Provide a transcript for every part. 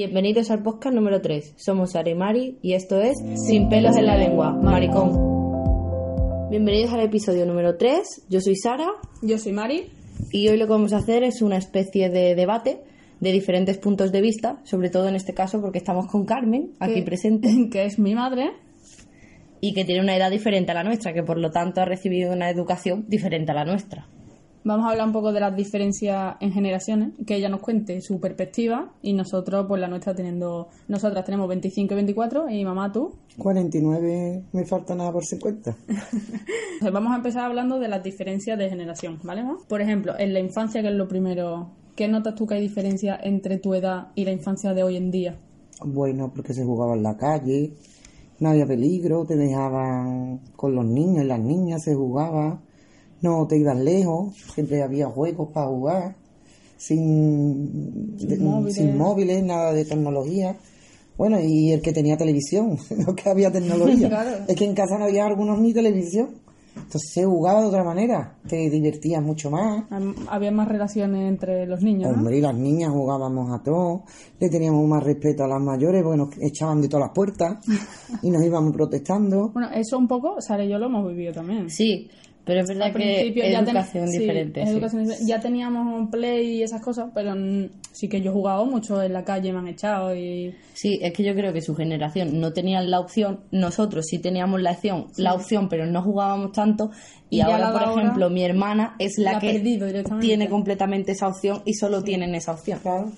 Bienvenidos al podcast número 3. Somos Sara y Mari y esto es Sin pelos en la lengua, maricón. Bienvenidos al episodio número 3. Yo soy Sara Yo soy Mari. y hoy lo que vamos a hacer es una especie de debate de diferentes puntos de vista, sobre todo en este caso porque estamos con Carmen aquí que- presente Que es mi madre. y que tiene una edad diferente a la nuestra, que por lo tanto ha recibido una educación diferente a la nuestra. Vamos a hablar un poco de las diferencias en generaciones, que ella nos cuente su perspectiva y nosotros, pues la nuestra teniendo, nosotras tenemos 25 y 24 y mamá tú. 49, me falta nada por 50. Entonces, vamos a empezar hablando de las diferencias de generación, ¿vale? ma? Por ejemplo, en la infancia, que es lo primero, ¿qué notas tú que hay diferencia entre tu edad y la infancia de hoy en día? Bueno, porque se jugaba en la calle, no había peligro, te dejaban con los niños y las niñas, se jugaba, no te ibas lejos, siempre había juegos para jugar, sin, de- móviles. sin móviles, nada de tecnología. Bueno, y el que tenía televisión, no que había tecnología. Claro. Es que en casa no había algunos ni televisión. Entonces se jugaba de otra manera, te divertías mucho más. Había más relaciones entre los niños, ¿no? Hombre, y las niñas jugábamos a todos, le teníamos más respeto a las mayores porque nos echaban de todas las puertas y nos íbamos protestando. Bueno, eso un poco, Sara y yo lo hemos vivido también. Sí, pero es verdad Al que principio ya ten- educación sí, diferente. es sí. educación diferente. Ya teníamos un play y esas cosas, pero sí que yo he jugado mucho en la calle, me han echado y... Sí, es que yo creo que su generación no tenían la opción, nosotros sí teníamos la opción, la opción, pero no jugábamos tanto y, ahora, por ejemplo, mi hermana es la, que tiene completamente esa opción y solo tienen esa opción. Claro.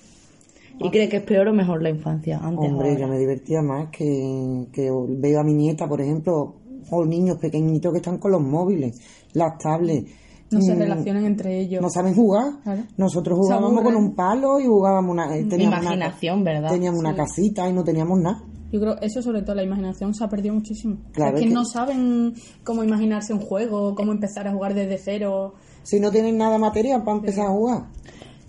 ¿Y cree que es peor o mejor la infancia? Antes Hombre, ahora? yo me divertía más que, que veo a mi nieta, por ejemplo, o niños pequeñitos que están con los móviles, las tablets. No se Mm, relacionan entre ellos. No saben jugar. Claro. Nosotros jugábamos con un palo y jugábamos una... eh, teníamos una- Imaginación, ¿verdad? teníamos una casita y no teníamos nada. Yo creo eso sobre todo, la imaginación se ha perdido muchísimo. Claro, es que- no saben cómo imaginarse un juego, cómo empezar a jugar desde cero. Si no tienen nada material para empezar a jugar.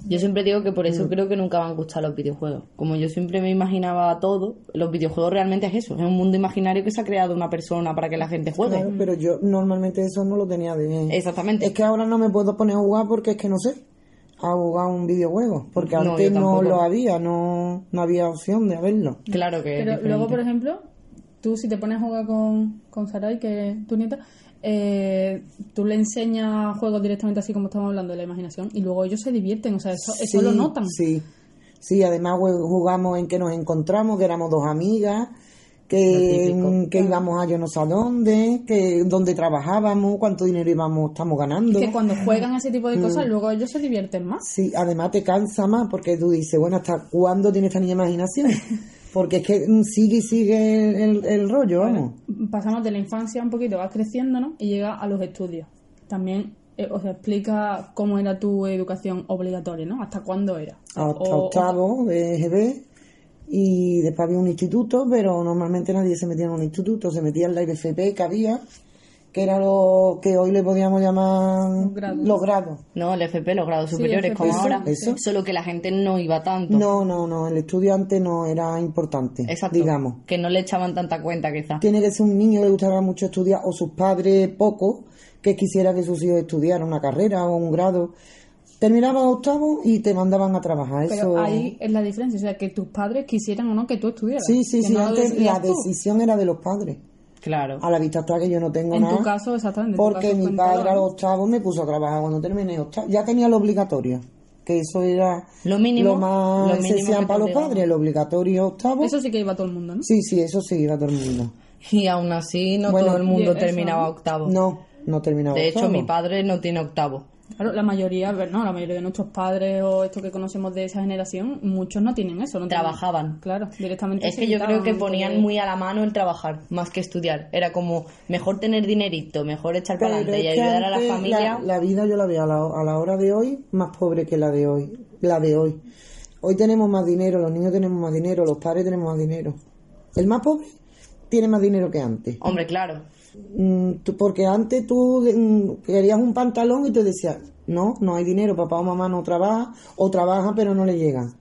Yo siempre digo que por eso Mm. creo que nunca me han gustado los videojuegos. Como yo siempre me imaginaba todo, los videojuegos realmente es eso, es un mundo imaginario que se ha creado una persona para que la gente juegue. Claro, pero yo normalmente eso no lo tenía de... Exactamente. Es que ahora no me puedo poner a jugar porque es que no sé a jugar un videojuego. Porque No, antes no lo había, no, no había opción de haberlo. Claro que Pero luego, por ejemplo, tú si te pones a jugar con, con Sarai, que es tu nieta, eh, tú le enseñas juegos directamente así como estamos hablando de la imaginación y luego ellos se divierten, o sea, eso, eso lo notan. Sí, sí, además jugamos en que nos encontramos, que éramos dos amigas, que, mm, que íbamos a yo no sé a dónde, que dónde trabajábamos, cuánto dinero íbamos, estamos ganando. Que cuando juegan ese tipo de Mm. cosas, luego ellos se divierten más. Sí, además te cansa más porque tú dices, bueno, ¿hasta cuándo tiene esta niña imaginación? Porque es que mm, sigue y sigue el, el rollo, vamos. Pasamos de la infancia un poquito, vas creciendo, ¿no? Y llega a los estudios. También eh, os explica cómo era tu educación obligatoria, ¿no? ¿Hasta cuándo era? Hasta O- octavo de EGB y después había un instituto, pero normalmente nadie se metía en un instituto, se metía en la IBFP que había, que era lo que hoy le podíamos llamar Los grados. los grados. No, el FP, los grados superiores, como eso, ahora. eso. Solo que la gente no iba tanto. No, no, no, el estudiante no era importante, Exacto. digamos. Que no le echaban tanta cuenta, quizás. Tiene que ser un niño que le gustara mucho estudiar, o sus padres poco, que quisiera que sus hijos estudiaran una carrera o un grado. Terminaba octavo y te mandaban a trabajar. Pero Eso... ahí es la diferencia, o sea, que tus padres quisieran o no que tú estudiaras. Sí, sí, que sí, no antes la tú. decisión era de los padres. Claro. A la vista está que yo no tengo En nada. tu caso, exactamente. en Porque caso mi en padre a los octavos me puso a trabajar cuando terminé octavo. Ya tenía lo obligatorio. Que eso era Lo mínimo, lo más lo mínimo que para los padres, el obligatorio octavo. Eso sí que iba todo el mundo, ¿no? Sí, sí, eso sí, iba todo el mundo. Y aún así, no Bueno, todo el mundo terminaba octavo. No, no terminaba de hecho, octavo. mi padre no tiene octavo. Claro, la mayoría, no, la mayoría de nuestros padres o estos que conocemos de esa generación, muchos no tienen eso. No tienen- Trabajaban. claro, directamente. Es que yo creo que ponían muy a la mano el trabajar, más que estudiar. Era como mejor tener dinerito, mejor echar para adelante y ayudar a la familia. La, la vida yo la veo a la, a la hora de hoy más pobre que la de hoy. La de hoy. Hoy tenemos más dinero, los niños tenemos más dinero, los padres tenemos más dinero. El más pobre tiene más dinero que antes. Hombre, claro. Mm, porque antes tú mm, querías un pantalón y te decías, no, no hay dinero, papá o mamá no trabaja, o trabaja pero no le llegan.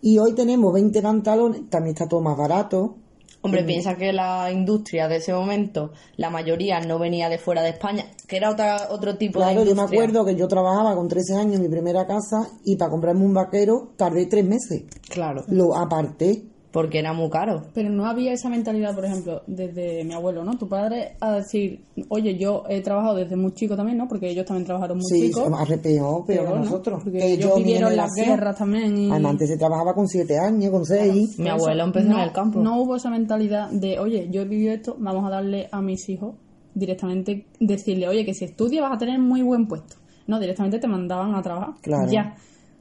Y hoy tenemos 20 pantalones, también está todo más barato. Hombre, piensa que la industria de ese momento, la mayoría no venía de fuera de España, que era otra, otro tipo de Claro, yo me industria. acuerdo que yo trabajaba con 13 años en mi primera casa y para comprarme un vaquero tardé tres meses. Claro, Lo aparté. Porque era muy caro. Pero no había esa mentalidad, por ejemplo, desde mi abuelo, ¿no? Tu padre a decir, oye, yo he trabajado desde muy chico también, ¿no? Porque ellos también trabajaron muy Sí, chicos. arrepeó, pero que ¿no? nosotros. Porque que ellos vivieron las guerras también. Y... Además, antes se trabajaba con 7 años, con 6. Mi abuelo eso, empezó no, en el campo. No hubo esa mentalidad de, oye, yo he vivido esto, vamos a darle a mis hijos directamente, decirle, oye, que si estudias vas a tener muy buen puesto. No, directamente te mandaban a trabajar. Claro. Ya.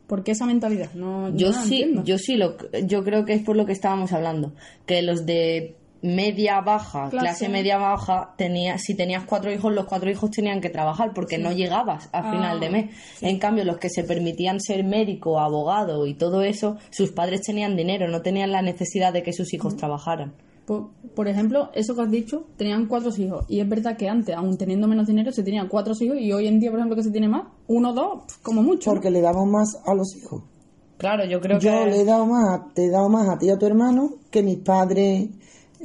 ¿Por qué esa mentalidad? No, Yo no sí, entiendo. yo sí, lo, yo creo que es por lo que estábamos hablando, que los de media baja, Clase. clase, media baja, tenía, si tenías cuatro hijos, los cuatro hijos tenían que trabajar porque no llegabas a Ah, final de mes. En cambio, los que se permitían ser médico, abogado y todo eso, sus padres tenían dinero, no tenían la necesidad de que sus hijos trabajaran. Por, por ejemplo, eso que has dicho, tenían cuatro hijos. Y es verdad que antes, aún teniendo menos dinero, se tenían cuatro hijos y hoy en día, por ejemplo, que se tiene más, uno, dos, como mucho. Porque le damos más a los hijos. Claro, yo creo Yo que... le he dado más, te he dado más a ti y a tu hermano que mis padres.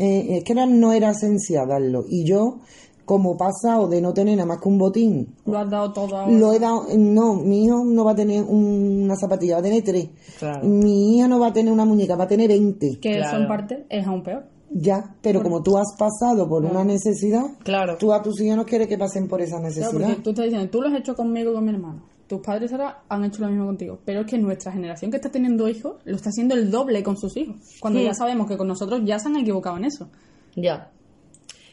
eh, es que era- no era esencial darlo. Y yo, como pasado de no tener nada más que un botín, Lo has dado todo ahora. lo he dado. No, mi hijo no va a tener un- una zapatilla, va a tener tres. Claro. Mi hija no va a tener una muñeca, va a tener veinte. que Claro. eso en parte es aún peor. Ya, pero como tú has pasado por una necesidad, Claro. tú a tus hijos no quieres que pasen por esa Claro, necesidad. porque tú estás diciendo, tú lo has hecho conmigo y con mi hermano. Tus padres ahora han hecho lo mismo contigo. Pero es que nuestra generación que está teniendo hijos lo está haciendo el doble con sus hijos. Cuando Sí. ya sabemos que con nosotros ya se han equivocado en eso. Ya.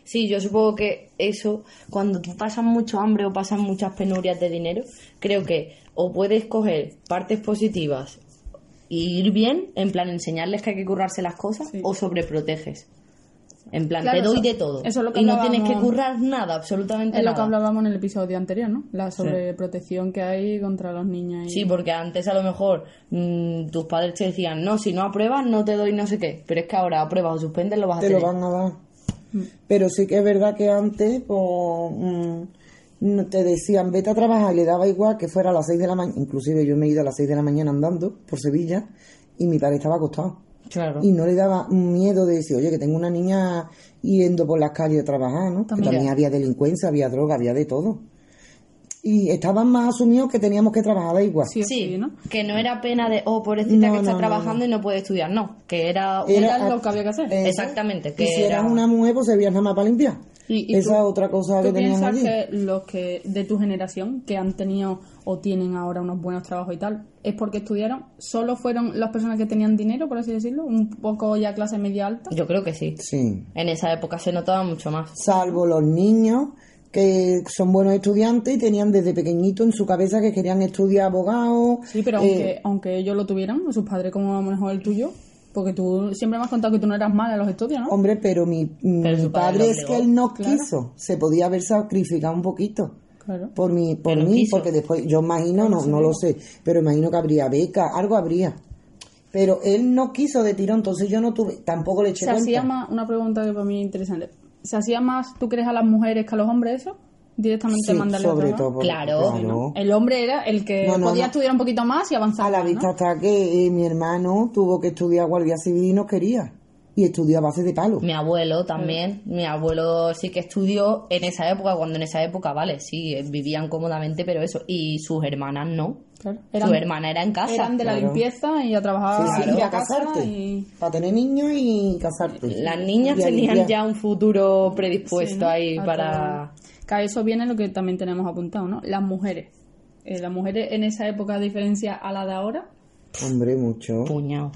Sí, yo supongo que eso, cuando tú pasas mucho hambre o pasan muchas penurias de dinero, creo que o puedes coger partes positivas y ir bien, en plan enseñarles que hay que currarse las cosas, Sí. o sobreproteges. En plan, Claro, te doy eso- de todo. eso es lo que y no tienes que currar nada, absolutamente Es lo nada. que hablábamos en el episodio anterior, ¿no? La sobreprotección que hay contra los niños. Y... Sí, porque antes a lo mejor mm, tus padres te decían, no, si no apruebas no te doy no sé qué. Pero es que ahora apruebas o suspendes, lo vas a te lo tener. van a dar. Pero sí que es verdad que antes, pues, mm, te decían, vete a trabajar, y le daba igual que fuera a las 6 de la mañana. Inclusive yo me he ido a las 6 de la mañana andando por Sevilla y mi padre estaba acostado. Claro. Y no le daba miedo de decir, oye, que tengo una niña yendo por las calles a trabajar, ¿no? Que También. también había delincuencia, había droga, había de todo. Y estaban más asumidos que teníamos que trabajar, da igual. Sí Sí, ¿no? que no era pena de, oh, pobrecita No, que está no, no, trabajando y no puede estudiar. No, que era... Era Era- lo que había que hacer. Eh, Exactamente, Y que si era... eras una mujer, pues servías nada más para limpiar. Y- y Esa tú- es otra cosa ¿Tú que teníamos piensas allí. que los que de tu generación que han tenido o tienen ahora unos buenos trabajos y tal, es porque estudiaron? ¿Solo fueron las personas que tenían dinero, por así decirlo? ¿Un poco ya clase media alta? Yo creo que sí. Sí. En esa época se notaba mucho más. salvo los niños que son buenos estudiantes y tenían desde pequeñito en su cabeza que querían estudiar abogado. Sí, pero eh, aunque, aunque ellos lo tuvieran, sus padres como a lo mejor el tuyo, porque tú siempre me has contado que tú no eras mala en los estudios, ¿no? Hombre, pero mi, Pero padre es que él no Claro. quiso. Se podía haber sacrificado un poquito Claro. por mi, por Pero mí, quiso. porque después, yo imagino, no, no lo sé, pero imagino que habría beca, algo habría. Pero él no quiso de tirón, entonces yo no tuve, tampoco le eché Se cuenta. hacía más, una pregunta que para mí es interesante, ¿se hacía más, tú crees, a las mujeres que a los hombres eso? Directamente Sí, mandarle a sobre todo. por- Claro. claro. El hombre era el que No, no, podía no. estudiar un poquito más y avanzar. A la vista ¿no? está que eh, mi hermano tuvo que estudiar guardia civil y no quería. Y estudió a base de palo. Mi abuelo también. Mi abuelo sí que estudió en esa época, cuando en esa época, vale, sí, vivían cómodamente, pero eso. Y sus hermanas no. Claro. Su hermana era en casa. Eran de la Claro. limpieza y a trabajar Sí, y a casarte. y- Para tener niños y casarte. Las niñas Y tenían limpiar. ya un futuro predispuesto ahí para... Que a eso viene lo que también tenemos apuntado, ¿no? Las mujeres. Eh, las mujeres en esa época, a diferencia a la de ahora, Hombre, mucho. Puñado.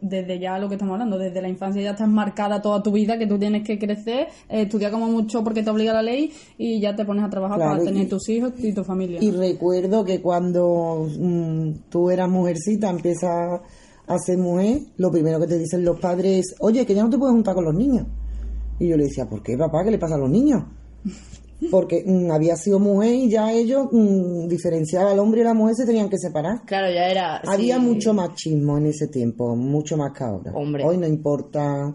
desde ya lo que estamos hablando, desde la infancia ya estás marcada toda tu vida, que tú tienes que crecer, eh, estudiar como mucho porque te obliga la ley y ya te pones a trabajar Claro, para tener y- tus hijos y tu familia. Y recuerdo que cuando mm, tú eras mujercita, empiezas a ser mujer, lo primero que te dicen los padres es, oye, que ya no te puedes juntar con los niños. Y yo le decía, ¿por qué, papá? ¿Qué le pasa a los niños? Porque mm, había sido mujer y ya ellos, mm, diferenciar al hombre y la mujer, se tenían que separar. Claro, ya era... Había sí. mucho machismo en ese tiempo, mucho más que ahora. Hombre. Hoy no importa.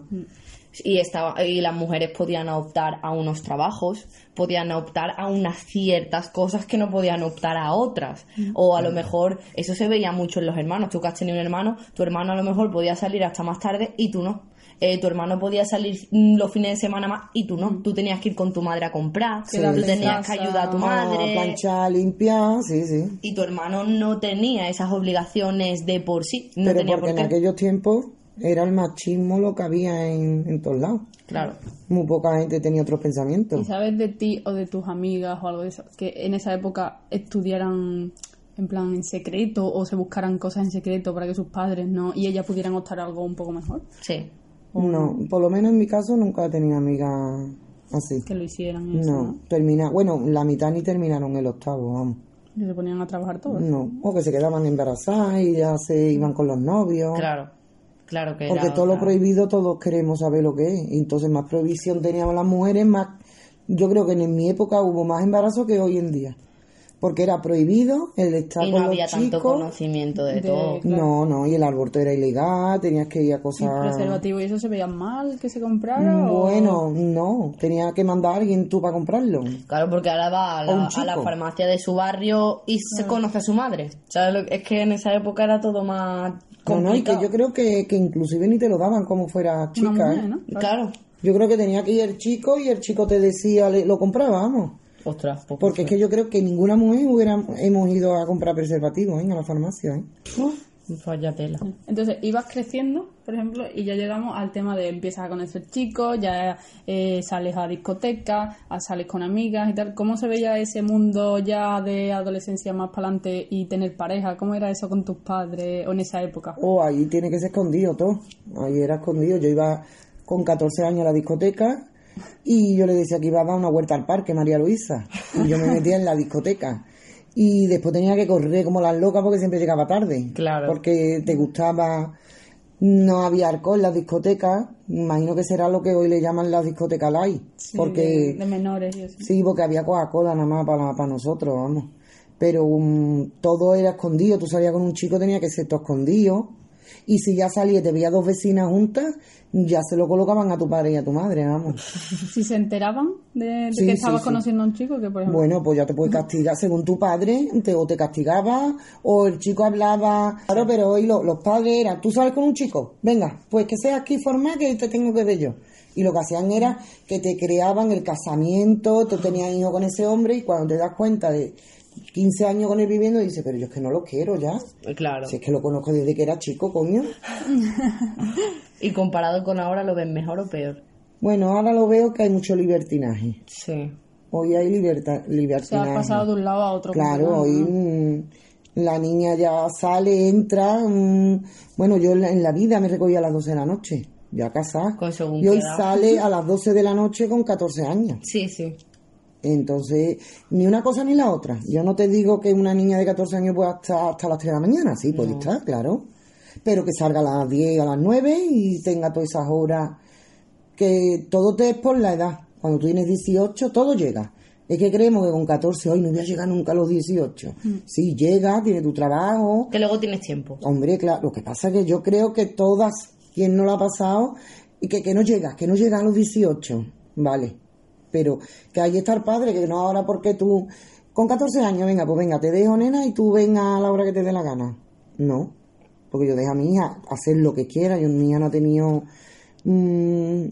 y estaba y las mujeres podían optar a unos trabajos podían optar a unas ciertas cosas que no podían optar a otras o a lo mejor eso se veía mucho en los hermanos tú que has tenido un hermano tu hermano a lo mejor podía salir hasta más tarde y tú no Eh, tu hermano podía salir mm, los fines de semana más y tú no. Tú tenías que ir con tu madre a comprar, Quedarte tú en tenías que ayudar a tu A madre. planchar, limpiar, sí, sí. Y tu hermano no tenía esas obligaciones de por sí. No Pero tenía porque por en aquellos tiempos era el machismo lo que había en, en todos lados. Claro. Muy poca gente tenía otros ¿Y pensamientos. sabes de ti o de tus amigas o algo de eso? Que en esa época estudiaran en plan en secreto o se buscaran cosas en secreto para que sus padres no y ellas pudieran optar a algo un poco mejor. Sí. No, por lo menos en mi caso nunca he tenido amigas así. Que lo hicieran eso, No, ¿no? termina, bueno, la mitad ni terminaron el octavo, vamos. Y se ponían a trabajar todos. No, o que se quedaban embarazadas y ya se iban con los novios. Claro. Claro que Porque era todo lo prohibido todos queremos saber lo que es. Entonces más prohibición teníamos las mujeres, más... Yo creo que en mi época hubo más embarazo que hoy en día. Porque era prohibido el estar Y con no había los tanto chicos. conocimiento de, De- todo. claro. No, no, y el aborto era ilegal, tenías que ir a ¿Y cosas... preservativo y eso se veía mal que se comprara? o- Bueno, no, tenía que mandar a alguien tú para comprarlo. Claro, porque ahora va a la, chico. a la farmacia de su barrio y se conoce a su madre. ¿Sabes lo que- Es que en esa época era todo más No, no, y que complicado. yo creo que, que inclusive ni te lo daban como fuera chica. Mujer, ¿eh? ¿no? Claro. Yo creo que tenía que ir el chico y el chico te decía, le- lo compraba, vamos. Ostras, pues, Porque es que yo creo que ninguna mujer hubiera, hemos ido a comprar preservativos ¿eh? a la farmacia. ¿eh? Vaya tela. Entonces ibas creciendo, por ejemplo, y ya llegamos al tema de empiezas a conocer chicos, ya eh, sales a discotecas, a- sales con amigas y tal. ¿Cómo se veía ese mundo ya de adolescencia más para adelante y tener pareja? ¿Cómo era eso con tus padres o en esa época? Oh, ahí tiene que ser escondido todo. Ahí era escondido. Yo iba con 14 años a la discoteca y yo le decía que iba a dar una vuelta al parque, María Luisa. Y yo me metía en la discoteca. Y después tenía que correr como las locas porque siempre llegaba tarde. Claro. Porque te gustaba. No había alcohol en las discotecas. Imagino que será lo que hoy le llaman las discotecas light. Sí, porque de, de menores y eso. Sí, porque había Coca-Cola nada más para, para nosotros, vamos. Pero um, todo era escondido. Tú salías con un chico, tenía que ser todo escondido. Y si ya salía y te veía dos vecinas juntas, ya se lo colocaban a tu padre y a tu madre, vamos. Si se enteraban de, de Sí, que estabas sí. conociendo a un chico, que por ejemplo... Bueno, pues ya te puede castigar según tu padre, te, o te castigaba, o el chico hablaba. Claro, pero hoy lo- los padres eran, tú sales con un chico, venga, pues que seas aquí formal que te tengo que ver yo. Y lo que hacían era que te creaban el casamiento, tú tenías hijos con ese hombre y cuando te das cuenta de 15 años con él viviendo, dices, pero yo es que no lo quiero ya. Claro. Si es que lo conozco desde que era chico, coño. Y comparado con ahora, ¿lo ven mejor o peor? Bueno, ahora lo veo que hay mucho libertinaje. Sí. Hoy hay liberta, se libertinaje. ha pasado de un lado a otro. Claro, hoy mm, la niña ya sale, entra. mm, bueno, yo en la, en la vida me recogí a las 12 de la noche, ya casada. Con y hoy sale a las 12 de la noche con 14 años. Sí, sí. Entonces, ni una cosa ni la otra. Yo no te digo que una niña de 14 años pueda estar hasta las 3 de la mañana, sí, puede estar, claro. Pero que salga a las 10, a las 9 y tenga todas esas horas. Que todo te es por la edad. Cuando tú tienes 18, todo llega. Es que creemos que con 14 hoy no voy a llegar nunca a los 18. Sí, llega, tiene tu trabajo. Que luego tienes tiempo. Hombre, claro, lo que pasa es que yo creo que todas, quien no lo ha pasado, y que, que no llega, que no llega a los 18, vale. Pero que ahí está el padre, que no ahora porque tú, con 14 años, venga, pues venga, te dejo nena y tú venga a la hora que te dé la gana. No, porque yo dejo a mi hija hacer lo que quiera, yo mi hija no ha tenido mm,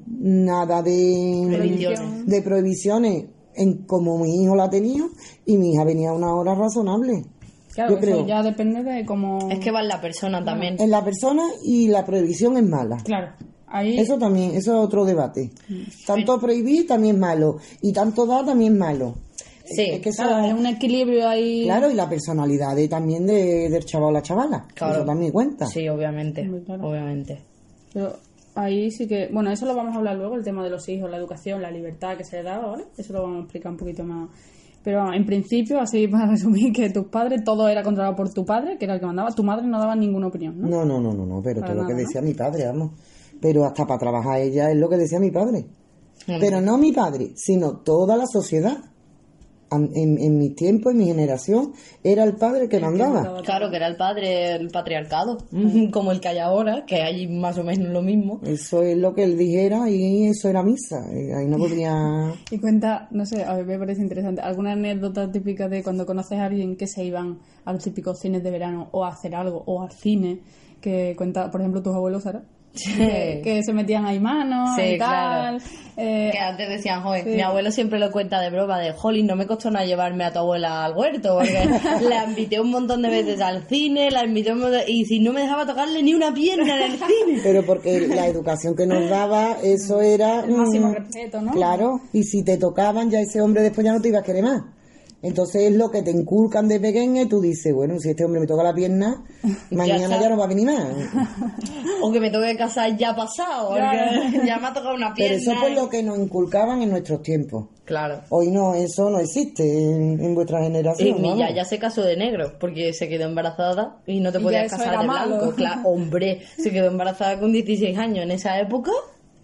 nada de Prohibiciones. de prohibiciones en como mi hijo la ha tenido y mi hija venía a una hora razonable. Claro, yo eso creo. ya depende de cómo... Es que va en la persona también. En la persona y la prohibición es mala. Claro, ahí... Eso también, eso es otro debate. Tanto prohibir también es malo. Y tanto dar también es malo. Sí, Es que eso, Claro, hay un equilibrio ahí... claro, y la personalidad de- también de, del chaval o la chavala. Claro. Eso también cuenta. Sí, obviamente. Claro. Obviamente. Pero ahí sí que... Bueno, eso lo vamos a hablar luego, el tema de los hijos, la educación, la libertad que se le daba, ¿vale? Eso lo vamos a explicar un poquito más. Pero en principio, así para resumir, que tus padres, todo era controlado por tu padre, que era el que mandaba. Tu madre no daba ninguna opinión, ¿no? No, no, no, no, no, pero Para todo lo que decía mi padre, vamos. Pero hasta para trabajar ella es lo que decía mi padre. Pero no mi padre, sino toda la sociedad. En, en mi tiempo, en mi generación, era el padre el que mandaba. Claro, que era el padre, el patriarcado. Como el que hay ahora, que hay más o menos lo mismo. Eso es lo que él dijera y eso era misa. Eh, Ahí no podía... Y cuenta, no sé, a ver, me parece interesante, alguna anécdota típica de cuando conoces a alguien que se iban a los típicos cines de verano o a hacer algo o al cine, que cuenta, por ejemplo, tus abuelos, Sara. Que, que se metían ahí manos Sí, y tal. claro. Eh, Que antes decían, joder, Sí. mi abuelo siempre lo cuenta de broma, de Jolín, no me costó nada llevarme a tu abuela al huerto, porque la invité un montón de veces al cine, la invité un montón- y si no me dejaba tocarle ni una pierna en el cine. Pero porque la educación que nos daba, eso era... el máximo mm, respeto, ¿no? Claro, y si te tocaban, ya ese hombre después ya no te iba a querer más. Entonces es lo que te inculcan de pequeña y tú dices, bueno, si este hombre me toca la pierna, mañana está. ya no va a venir más. O que me toque casar ya pasado, Claro. ya me ha tocado una Pero pierna. eso fue lo que nos inculcaban en nuestros tiempos. Claro. Hoy no, eso no existe en, en vuestra Y generación. mi vamos. ya, ya se casó de negro, porque se quedó embarazada y no te Y podías ya casar de malo. blanco. Claro, hombre, se quedó embarazada con 16 años en esa época.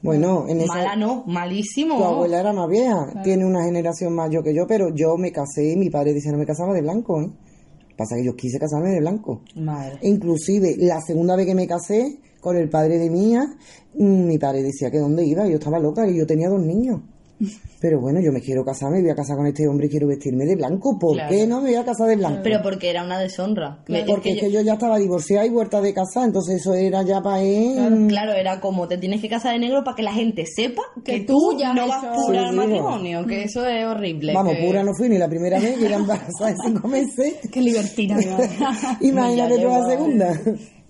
Bueno, en esa, Mala no, malísimo. Tu abuela era más vieja, tiene una generación mayor que yo, pero yo me casé y mi padre dice no me casaba de blanco, ¿eh? Pasa que yo quise casarme de blanco. Madre. Inclusive, la segunda vez que me casé con el padre de mía, mi padre decía que dónde iba, yo estaba loca y yo tenía dos niños. Pero bueno, yo me quiero casar, me voy a casar con este hombre y quiero vestirme de blanco. ¿Por Claro. qué no me voy a casar de blanco? Pero porque era una deshonra. Porque es es que yo ya estaba divorciada y vuelta de casa, entonces eso era ya para él. Claro, claro, era como te tienes que casar de negro para que la gente sepa que, Que tú ya no vas pura Sí, al digo. matrimonio, que eso es horrible. Vamos, que- pura no fui ni la primera vez, llegué embarazada de cinco meses. Qué libertina. Imagínate tú la segunda.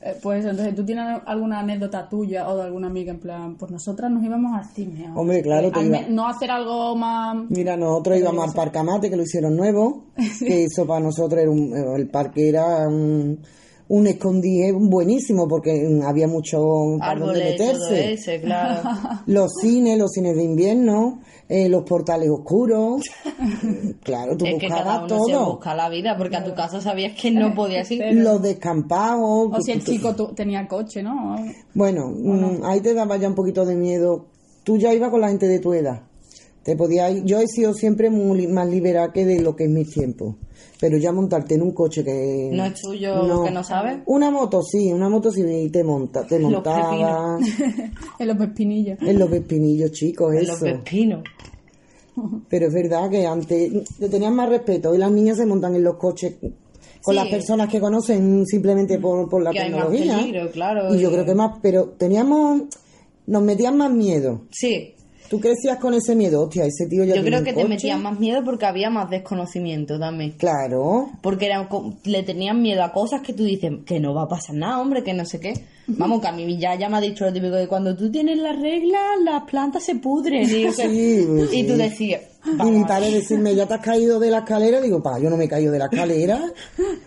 Eh, pues entonces, ¿tú tienes alguna anécdota tuya o de alguna amiga en plan, pues nosotras nos íbamos al cine? Hombre, claro, te iba- No hacer algo más... Mira, nosotros íbamos al Parcamate, que lo hicieron nuevo, que eso para nosotros era un, el parque era un, un escondite buenísimo porque había mucho para donde meterse. ese, claro. Los cines, los cines de invierno, eh, los portales oscuros. claro, tú es que cada buscabas uno se todo. busca la vida, porque a tu casa sabías que no podías ir. Los descampados. O si el chico tu- tenía coche, ¿no? Bueno, mm, ahí te daba ya un poquito de miedo. Tú ya ibas con la gente de tu edad. Te podías ir- Yo he sido siempre muy más liberal que de lo que es mi tiempo. Pero ya montarte en un coche que... No es tuyo, que no sabes. Una moto sí, una moto sí y te monta, te Los montaba en los pespinillos. en los pepinillos chicos, En los eso. pepinos. Pero es verdad que antes te tenían más respeto. Hoy las niñas se montan en los coches con Sí. las personas que conocen simplemente por, por la Que hay más tecnología. peligro, claro, Y yo creo que más, pero teníamos, nos metían más miedo. Sí, Tú crecías con ese miedo, hostia, ese tío ya yo creo que te metían más miedo porque había más desconocimiento también. Claro, Porque era, co- le tenían miedo a cosas que tú dices que no va a pasar nada, hombre, que no sé qué. Vamos, que a mí ya, ya me ha dicho lo típico de cuando tú tienes las reglas, las plantas se pudren. Y, Sí, y tú decías, y mi padre decirme, ya te has caído de la escalera, digo, pa, yo no me he caído de la escalera.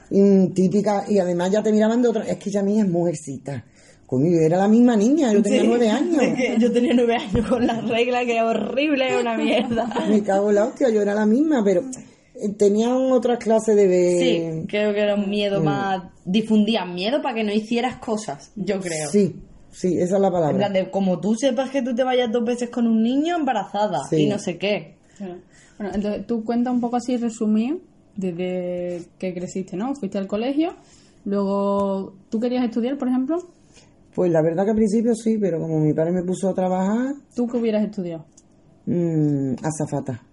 Mm, típica, y además ya te miraban de otra, es que ya mía es mujercita. Coño, yo era la misma niña, yo tenía Sí. nueve años. Es que yo tenía nueve años con las reglas, que es horrible, es una mierda. Me cago en la hostia, yo era la misma, pero eh, tenían otras clases de. Sí, creo que era un miedo más... Difundían miedo para que no hicieras cosas, yo creo. Sí, sí, esa es la En plan palabra. de, como tú sepas que tú te vayas dos veces con un niño embarazada Sí. y no sé qué. Bueno, entonces tú cuenta un poco así resumido desde que creciste, ¿no? Fuiste al colegio, luego tú querías estudiar, por ejemplo, Pues la verdad que al principio sí, pero como mi padre me puso a trabajar, ¿tú qué hubieras estudiado? mmm, azafata.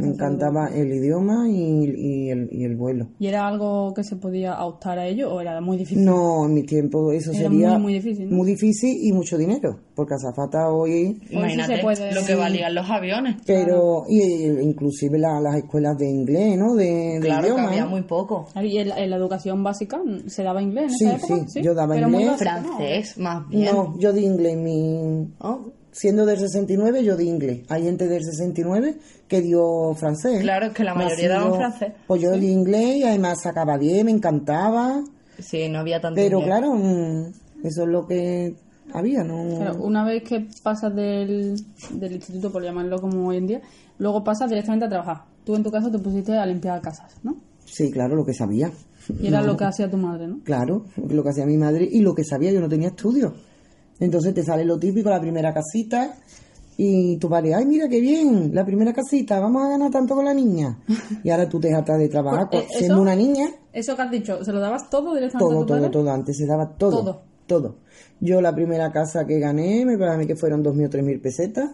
Me encantaba el idioma y, y el, y el vuelo. ¿Y era algo que se podía optar a ello o era muy difícil? No, en mi tiempo eso Era sería muy, muy difícil, ¿no? muy difícil y mucho dinero, porque azafata hoy sí Imagínate se puede. lo que valían los aviones. pero y, e- inclusive la- las escuelas de inglés, ¿no? De, de Claro que idioma, había ¿no? muy poco. ¿Y en la, en la educación básica se daba inglés en Sí, esa época? sí, yo daba Pero inglés. Francés, más bien. No, yo di inglés. Mi, Oh, siendo del 69, yo di inglés. Hay gente del 69 que dio francés. Claro, es que la mayoría daban francés. Pues yo di inglés y además sacaba bien, me encantaba. Sí, no había tanto Pero inglés. claro, mm, eso es lo que había, ¿no? Claro, una vez que pasas del, del instituto, por llamarlo como hoy en día, luego pasas directamente a trabajar. Tú en tu caso te pusiste a limpiar casas, ¿no? Sí, claro, lo que sabía. Y era lo que hacía tu madre, ¿no? Claro, lo que hacía mi madre y lo que sabía, yo no tenía estudios. Entonces te sale lo típico, la primera casita, y tu padre, ay, mira qué bien, la primera casita, vamos a ganar tanto con la niña. Y ahora tú te dejas de trabajar Pues, con- eh, siendo eso- una niña, Eso que has dicho, ¿se lo dabas todo directamente a todo, tu todo, padre? todo, antes se daba todo. Todo. Todo. Yo la primera casa que gané, me parece que fueron dos mil o tres mil pesetas,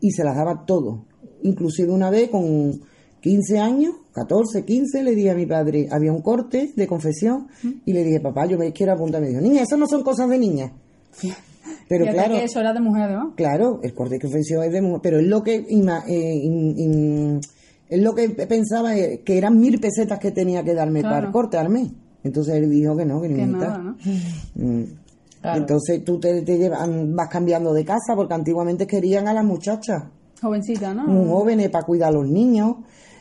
y se las daba todo. Inclusive una vez con 15 años, 14, 15, le dije a mi padre, había un corte de confesión, y le dije, papá, yo me quiero apuntar. Me dijo, niña, eso no son cosas de niña. Pero claro, que eso era de mujer además. claro, el corte que ofensivo es de mujer, pero es lo que ima- eh, in- in- es lo que pensaba eh, que eran mil pesetas que tenía que darme Claro. para cortarme. Entonces él dijo que no, que nada, ¿no? Mm. Claro. Entonces tú te, te llevan, vas cambiando de casa porque antiguamente querían a las muchachas Jovencita, ¿no? muy jóvenes para cuidar a los niños,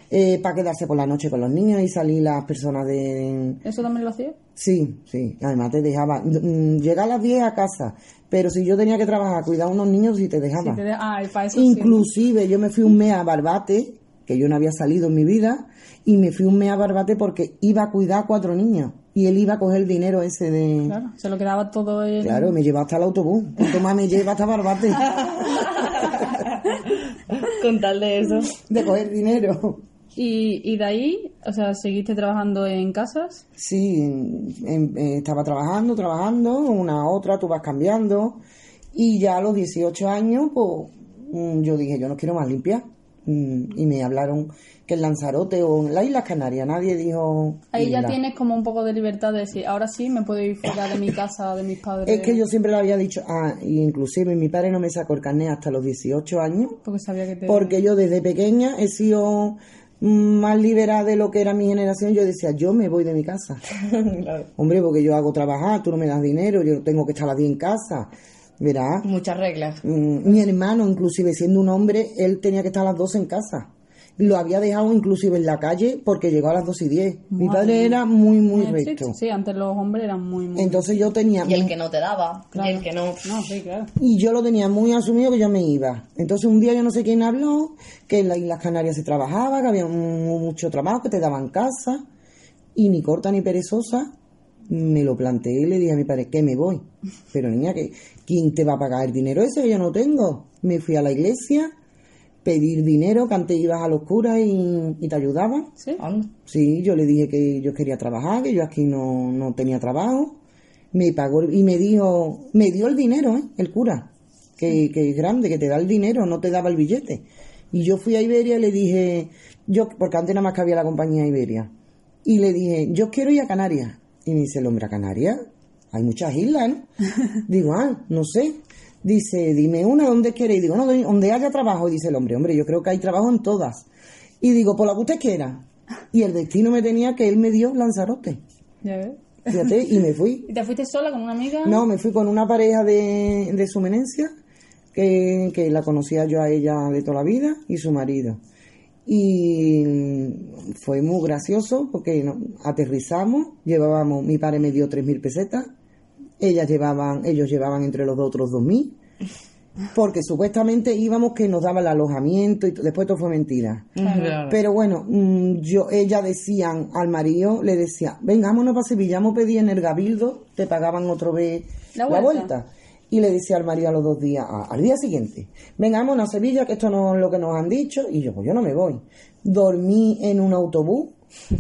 eh, para quedarse por la noche con los niños y salir las personas de... ¿Eso también lo hacía? Sí, sí, además te dejaba mm, llegar a las 10 a casa, pero si yo tenía que trabajar, cuidar a unos niños, sí te dejaba. Sí, te de- Ah, y para eso sí. Inclusive yo me fui un mes a Barbate, que yo no había salido en mi vida, y me fui un mes a Barbate porque iba a cuidar a cuatro niños y él iba a coger el dinero ese de... Claro, se lo quedaba todo el... Claro, me lleva hasta el autobús. ¿Cuánto más me lleva hasta Barbate? Con tal de eso. de coger dinero. Y, y de ahí, o sea, seguiste trabajando en casas. Sí, em- eh, estaba trabajando, trabajando, una otra, tú vas cambiando. Y ya a los 18 años, pues mm, yo dije, yo no quiero más limpiar. Mm, Y me hablaron que en Lanzarote o en las Islas Canarias, nadie dijo. Ahí ya isla. tienes como un poco de libertad de decir, ahora sí me puedo ir fuera de mi casa, de mis padres. Es que yo siempre le había dicho, ah, y inclusive mi padre no me sacó el carnet hasta los 18 años, Porque sabía que te... porque yo desde pequeña he sido más liberada de lo que era mi generación. Yo decía, yo me voy de mi casa. Claro. Hombre, porque yo hago trabajar, tú no me das dinero, yo tengo que estar a las 10 en casa. Verás, Muchas reglas. Mm, mi hermano, inclusive siendo un hombre, él tenía que estar a las 12 en casa. Lo había dejado inclusive en la calle porque llegó a las 2 y 10. Mi padre era muy, muy Sí, recto. Sí, antes los hombres eran muy, muy... Entonces yo tenía... Y el que no te daba. Claro. Y el que no. No, sí, claro. Y yo lo tenía muy asumido que yo me iba. Entonces un día yo no sé quién habló, que en las Islas Canarias se trabajaba, que había mu- mucho trabajo, que te daban casa. Y ni corta ni perezosa, me lo planteé y le dije a mi padre que me voy. Pero niña, que ¿quién te va a pagar el dinero ese? Yo no tengo. Me fui a la iglesia, pedir dinero, que antes ibas a los curas y, y te ayudaban. Sí. Sí, yo le dije que yo quería trabajar, que yo aquí no, no tenía trabajo. Me pagó y me dijo, me dio el dinero, ¿eh? el cura, que, que es grande, que te da el dinero, no te daba el billete. Y yo fui a Iberia y le dije, yo, porque antes nada más que había la compañía Iberia. Y le dije, yo quiero ir a Canarias. Y me dice el hombre, ¿a Canarias? Hay muchas islas, ¿no? Digo, ah, no sé. Dice, dime una, ¿dónde quieres? Y digo, no, donde haya trabajo. Y dice el hombre, hombre, yo creo que hay trabajo en todas. Y digo, por la que usted quiera. Y el destino me tenía que él me dio Lanzarote. Ya ves. Fíjate, y me fui. ¿Y te fuiste sola con una amiga? No, me fui con una pareja de, de su menencia, que, que la conocía yo a ella de toda la vida, y su marido. Y fue muy gracioso porque no- aterrizamos, llevábamos, mi padre me dio 3.000 pesetas, ellas llevaban, ellos llevaban entre los dos otros 2.000, porque supuestamente íbamos que nos daba el alojamiento y después todo fue mentira. Pero bueno, mm, yo, ella decían al marido, le decía, venga, vámonos para Sevilla, a pedir en el Gabildo, te pagaban otra vez La la vuelta. vuelta. Y le decía al marido a los dos días, a- al día siguiente, venga, vámonos a Sevilla, que esto no es lo que nos han dicho. Y yo, pues yo no me voy. Dormí en un autobús,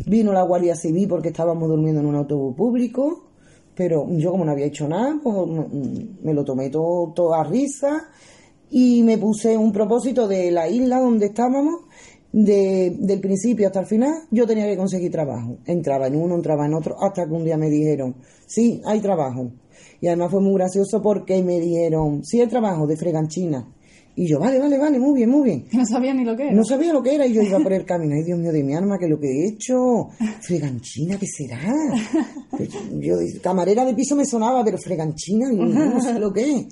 vino la Guardia Civil porque estábamos durmiendo en un autobús público, pero yo como no había hecho nada, pues me lo tomé todo, todo a risa y me puse un propósito de la isla donde estábamos, de, del principio hasta el final, yo tenía que conseguir trabajo. Entraba en uno, entraba en otro, hasta que un día me dijeron, sí, hay trabajo. Y además fue muy gracioso porque me dijeron, sí, hay trabajo de freganchina. Y yo, vale, vale, vale, muy bien, muy bien. No sabía ni lo que era. No sabía lo que era y yo iba por el camino. Ay, Dios mío de mi alma, que lo que he hecho. Freganchina, ¿qué será? Yo, camarera de piso me sonaba, pero freganchina, digo, no sé lo que es.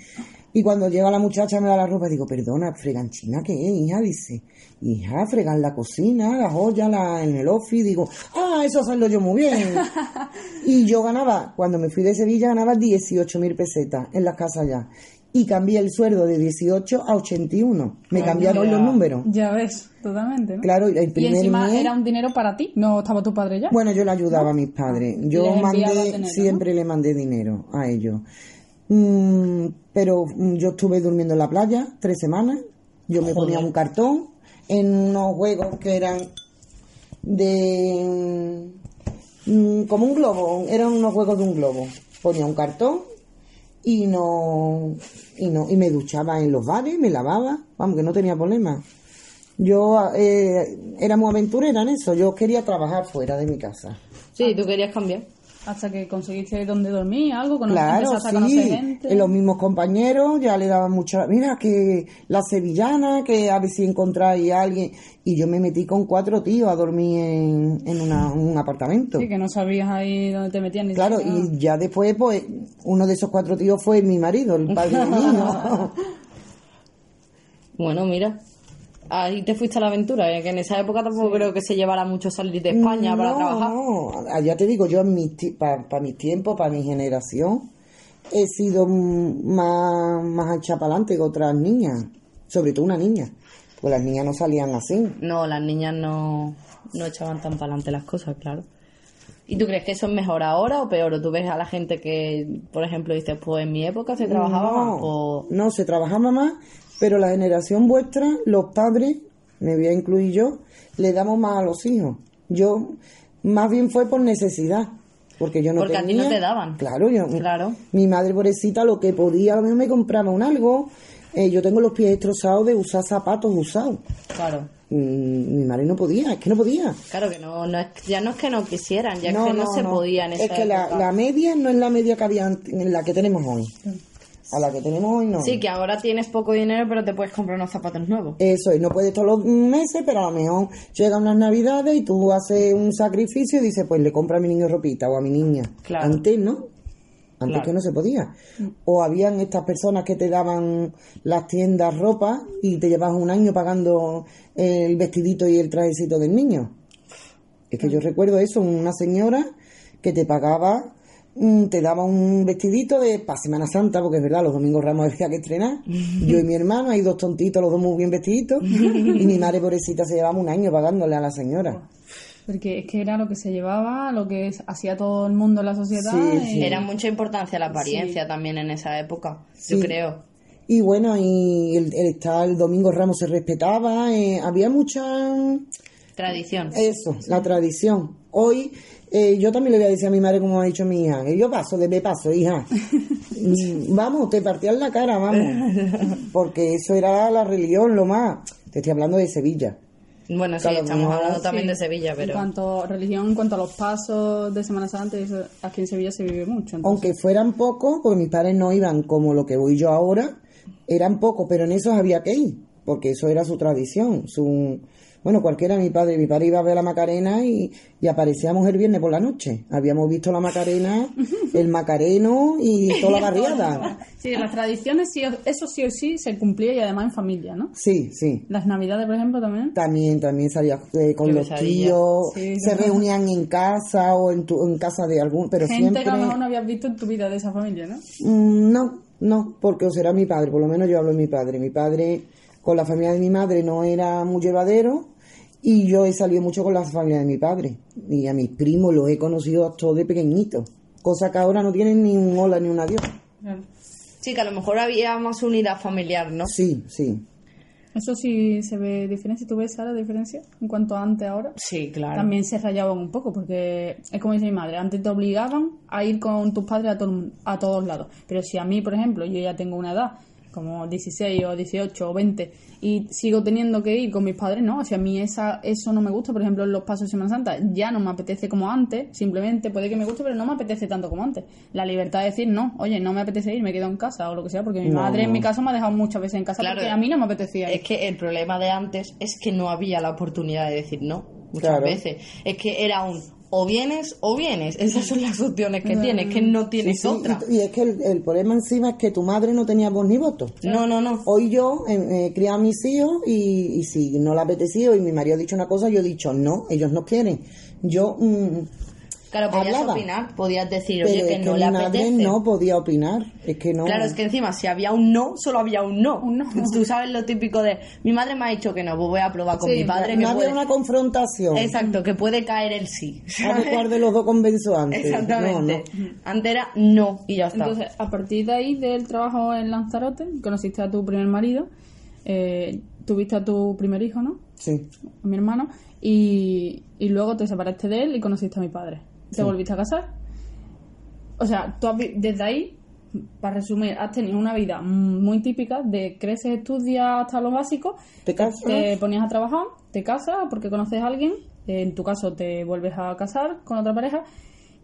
Y cuando llega la muchacha me da la ropa, digo, perdona, freganchina, ¿qué es, hija? Dice, hija, fregar la cocina, la joya, la, en el office. Digo, ah, eso hacerlo yo muy bien. y yo ganaba, cuando me fui de Sevilla, ganaba 18 mil pesetas en las casas allá. Y cambié el sueldo de 18 a 81. Me cambiaron ya. los números. Ya ves, totalmente, ¿no? Claro, el y primer encima mes- era un dinero para ti, no estaba tu padre ya. Bueno, yo le ayudaba a mis padres. Y Yo mandé, dinero, siempre le mandé dinero a ellos. Mm, pero mm, yo estuve durmiendo en la playa tres semanas. Yo me ponía un cartón en unos juegos que eran de... mm, como un globo, eran unos juegos de un globo. Ponía un cartón y no, y no, y me duchaba en los bares, me lavaba, vamos, que no tenía problema. Yo eh, era muy aventurera en eso, yo quería trabajar fuera de mi casa. Sí, tú querías cambiar. Hasta que conseguiste donde dormir, algo, cono- Claro, empezaste a conocer sí. gente. Eh, Los mismos compañeros ya le daban mucha. Mira, que la sevillana, que a ver si encontráis a alguien. Y yo me metí con cuatro tíos a dormir en, en una- un apartamento. Sí, que no sabías ahí dónde te metían ni Claro, siquiera. y ya después, pues, uno de esos cuatro tíos fue mi marido, el padre del niño. Bueno, mira. Ahí te fuiste a la aventura, ¿eh? que en esa época tampoco creo que se llevara mucho salir de España para no, trabajar. No, Ah, ya te digo, yo en mis para mis tiempos, para mi generación, he sido más, más adelante que otras niñas, sobre todo una niña, pues las niñas no salían así. No, las niñas no, no echaban tan para adelante las cosas, claro. ¿Y tú crees que eso es mejor ahora o peor? ¿O tú ves a la gente que, por ejemplo, dices, pues en mi época se trabajaba no, más? O... no, se trabajaba más, pero la generación vuestra, los padres, me voy a incluir yo, le damos más a los hijos. Yo, más bien fue por necesidad. Porque yo no Porque a ti tenía. no te daban. Claro, yo. Claro. Mi madre, pobrecita, lo que podía, a lo mejor me compraba un algo. Eh, yo tengo los pies destrozados de usar zapatos usados. Claro. Mm, mi madre no podía, es que no podía. Claro que no, no es, ya no es que no quisieran, ya es que no, se podía en esa Es que la, media no es la media que había en la que tenemos hoy. A la que tenemos hoy no. Sí, que ahora tienes poco dinero, pero te puedes comprar unos zapatos nuevos. Eso es, no puedes todos los meses, pero a lo mejor llegan unas navidades y tú haces un sacrificio y dices, pues le compro a mi niño ropita o a mi niña. Claro. Antes no. Antes Claro. que no se podía. O habían estas personas que te daban las tiendas ropa y te llevabas un año pagando el vestidito y el trajecito del niño. Es que yo recuerdo eso, una señora que te pagaba, mm, te daba un vestidito de para Semana Santa, porque es verdad, los domingos ramos había que estrenar. Yo y mi hermano, hay dos tontitos, los dos muy bien vestiditos, y mi madre pobrecita se llevaba un año pagándole a la señora. Porque es que era lo que se llevaba, lo que hacía todo el mundo en la sociedad. Sí, y- sí. Era mucha importancia la apariencia también en esa época, Sí. yo creo. Y bueno, y el, el estar el domingo ramos se respetaba, eh, había mucha Tradición. Eso, la tradición. Hoy, eh, yo también le voy a decir a mi madre, como ha dicho mi hija, yo paso, de me paso, hija. Mm, vamos, te partían la cara, vamos. Porque eso era la religión, lo más. Te estoy hablando de Sevilla. Bueno, sí, estamos no, hablando también Sí. de Sevilla, pero... En cuanto a religión, en cuanto a los pasos de Semana Santa, eso aquí en Sevilla se vive mucho. entonces- Aunque fueran pocos, porque mis padres no iban como lo que voy yo ahora, eran pocos, pero en esos había que ir, porque eso era su tradición, su... Bueno, cualquiera, mi padre, mi padre iba a ver la Macarena y, y aparecíamos el viernes por la noche. Habíamos visto la Macarena, el Macareno y toda la barriada. Sí, las tradiciones, sí, eso sí o sí se cumplía y además en familia, ¿no? Sí, sí. Las navidades, por ejemplo, también. También, también salía eh, con los tíos, Sí, se reunían en casa o en, tu- en casa de algún, pero Gente siempre... que a lo mejor no habías visto en tu vida de esa familia, ¿no? Mm, No, no, porque o será mi padre, por lo menos yo hablo de mi padre. Mi padre con la familia de mi madre no era muy llevadero y yo he salido mucho con la familia de mi padre. Y a mis primos los he conocido todos de pequeñitos, cosa que ahora no tienen ni un hola ni un adiós. Sí, que a lo mejor había más unidad familiar, ¿no? Sí, sí. Eso sí se ve diferencia. ¿Tú ves, Sara, diferencia en cuanto a antes ahora? Sí, claro. También se rayaban un poco, porque es como dice mi madre, antes te obligaban a ir con tus padres a, todo- a todos lados. Pero si a mí, por ejemplo, yo ya tengo una edad, como 16 o 18 o 20, y sigo teniendo que ir con mis padres, no, si a mí esa, eso no me gusta, por ejemplo, en los pasos de Semana Santa, ya no me apetece como antes, simplemente puede que me guste, pero no me apetece tanto como antes. La libertad de decir, no, oye, no me apetece ir, me quedo en casa o lo que sea, porque mi No, madre en no. mi caso me ha dejado muchas veces en casa Claro. porque a mí no me apetecía ir. Es que el problema de antes es que no había la oportunidad de decir no, muchas Claro. veces. Es que era un o vienes o vienes. Esas son las opciones que tienes, que no tienes Sí, otra. y, es que el, el problema encima es que tu madre no tenía voz ni voto. No, no, no. Hoy yo eh, criado a mis hijos y, y si no le ha apetecido y mi marido ha dicho una cosa, yo he dicho no, ellos no quieren. Yo, mm, Claro, podías hablaba. opinar, podías decir, pero oye, es que que no mi le madre apetece. no podía opinar. Es que no. Claro, es que encima, si había un no, solo había un no. Un no. Tú sabes lo típico de, mi madre me ha dicho que no, pues voy a probar con Sí, mi padre no que había puede... una confrontación. Exacto, que puede caer el sí. A ver cuál de los dos convenzo antes. Exactamente. No, no. Antes era no y ya está. Entonces, a partir de ahí, del trabajo en Lanzarote, conociste a tu primer marido, eh, tuviste a tu primer hijo, ¿no? Sí. A mi hermano, y, y luego te separaste de él y conociste a mi padre. Te volviste a casar. O sea, tú has desde ahí, para resumir, has tenido una vida muy típica de creces, estudias hasta lo básico, ¿Te casas? te ponías a trabajar, te casas porque conoces a alguien, en tu caso te vuelves a casar con otra pareja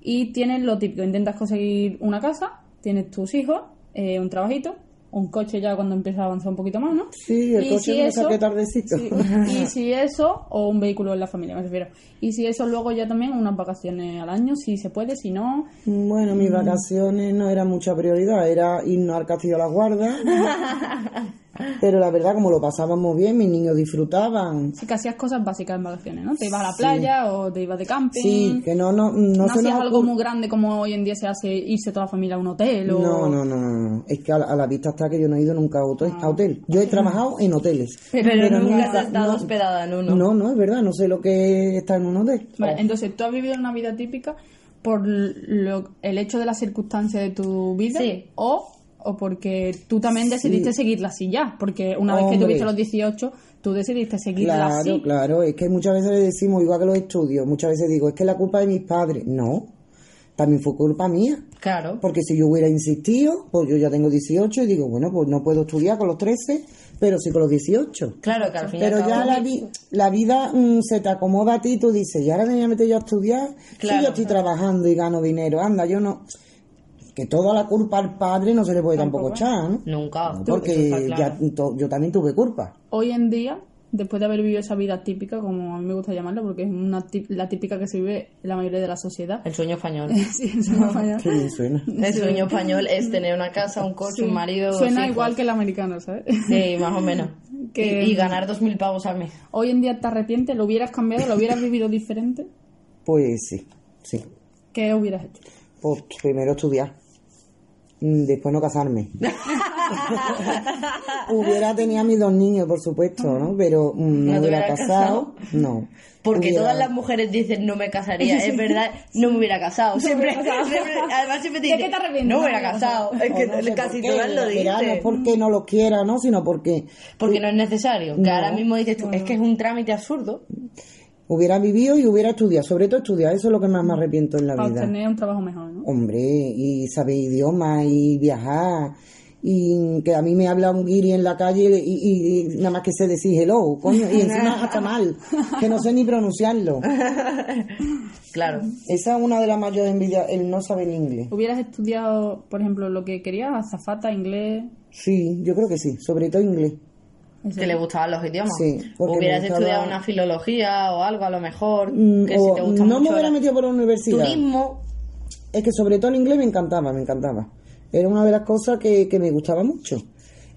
y tienes lo típico, intentas conseguir una casa, tienes tus hijos, eh, un trabajito, un coche ya cuando empieza a avanzar un poquito más, ¿no? Sí, el Y coche si eso- saqué tardecito. Sí, y si eso, o un vehículo en la familia, me refiero. Y si eso, luego ya también unas vacaciones al año, si se puede, si no. Bueno, mis vacaciones no era mucha prioridad, era irnos al Castillo de la Guarda. Pero la verdad, como lo pasábamos bien, mis niños disfrutaban. Sí que hacías cosas básicas en vacaciones, ¿no? Te ibas a la playa o te ibas de camping. Sí, que no, no, no, No, se hacías nos algo muy grande como hoy en día se hace irse toda la familia a un hotel o... No, no, no, no. Es que a la, a la vista está que yo no he ido nunca a hotel. Ah. a hotel. Yo he trabajado en hoteles. Pero, nunca, nunca- has estado no. hospedada en uno. No, no, es verdad, no sé lo que es estar en un hotel. Vale, entonces tú has vivido una vida típica por lo- el hecho de las circunstancias de tu vida Sí. o, o porque tú también decidiste seguirla así ya, porque una vez que tuviste los 18 tú decidiste seguirla Claro, así. claro. Es que muchas veces le decimos, igual que los estudios, muchas veces digo, es que la culpa de mis padres. No, también fue culpa mía. Claro. Porque si yo hubiera insistido, pues yo ya tengo 18 y digo, bueno, pues no puedo estudiar con los 13, pero sí con los 18. Claro, que al fin y al Pero ya la, vi- la vida mm, se te acomoda a ti, tú dices, y ahora me voy a meter yo a estudiar, si Claro. yo estoy trabajando y gano dinero, anda, yo no... Que toda la culpa al padre no se le puede tampoco, Tampoco. echar, ¿no? Nunca. No, Porque claro. ya yo también tuve culpa. Hoy en día, después de haber vivido esa vida típica, como a mí me gusta llamarla, porque es una la típica que se vive en la mayoría de la sociedad. El sueño español. Sí, eso me falla. Qué bien suena. El sueño español es tener una casa, un coche, Sí. un marido. dos Suena hijos. igual que el americano, ¿sabes? Sí, más o menos. Que- Y, y ganar dos mil pavos al mes. Hoy en día te arrepientes, lo hubieras cambiado, lo hubieras vivido diferente, Pues sí, sí. ¿qué hubieras hecho? Pues primero estudiar. Mm, Después no casarme. hubiera tenido a mis dos niños, por supuesto, ¿no? Pero mm, no, ¿No te hubiera casado. No. Porque Hubiera- todas las mujeres dicen no me casaría, es verdad, no me hubiera casado. Siempre, siempre- además siempre te ¿De dicen, qué te arrepientes? no hubiera casado. Es que no sé casi todas lo verá, No es dicen. porque no los quiera, ¿no? Sino porque Porque no es necesario. Que No. ahora mismo dices tú, es que es un trámite absurdo. Hubiera vivido y hubiera estudiado. Sobre todo estudiar, eso es lo que más me arrepiento en la Para vida. obtener un trabajo mejor, ¿no? Hombre, y saber idiomas y viajar. Y que a mí me habla un guiri en la calle y, y- y nada más que sé decir hello, coño, y encima hasta mal, que no sé ni pronunciarlo. Claro. Esa es una de las mayores envidias, el no saber inglés. ¿Hubieras estudiado, por ejemplo, lo que querías, azafata, inglés? Sí, yo creo que sí, sobre todo inglés. Que le gustaban los idiomas. Sí, Hubieras gustaba- estudiado una filología o algo a lo mejor. Mm, que o si te gusta no me hubiera metido por la universidad. turismo. Es que sobre todo el inglés me encantaba, me encantaba. Era una de las cosas que, que me gustaba mucho.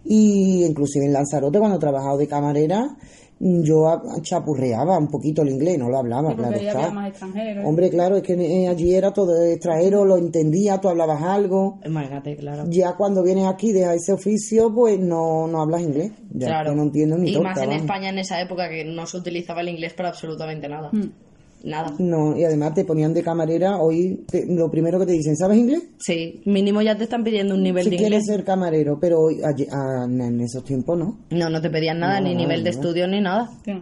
Y inclusive en Lanzarote, cuando trabajaba de camarera, yo a- chapurreaba un poquito el inglés, no lo hablaba, Sí, claro está. había más extranjeros. Hombre, claro, es que eh, allí era todo extranjero, lo entendía, tú hablabas algo. Imagínate, claro. Ya cuando vienes aquí, dejas ese oficio, pues no, no hablas inglés. Ya claro. que no entiendo ni y toca, más en vamos. España en esa época que no se utilizaba el inglés para absolutamente nada. Mm. Nada. No, y además te ponían de camarera, hoy te- lo primero que te dicen, ¿sabes inglés? Sí, mínimo ya te están pidiendo un nivel Si de quieres inglés. ser camarero, pero hoy, allí- ah, en esos tiempos no. No, no te pedían nada, No, ni no, nivel de no. estudio ni nada. Sí.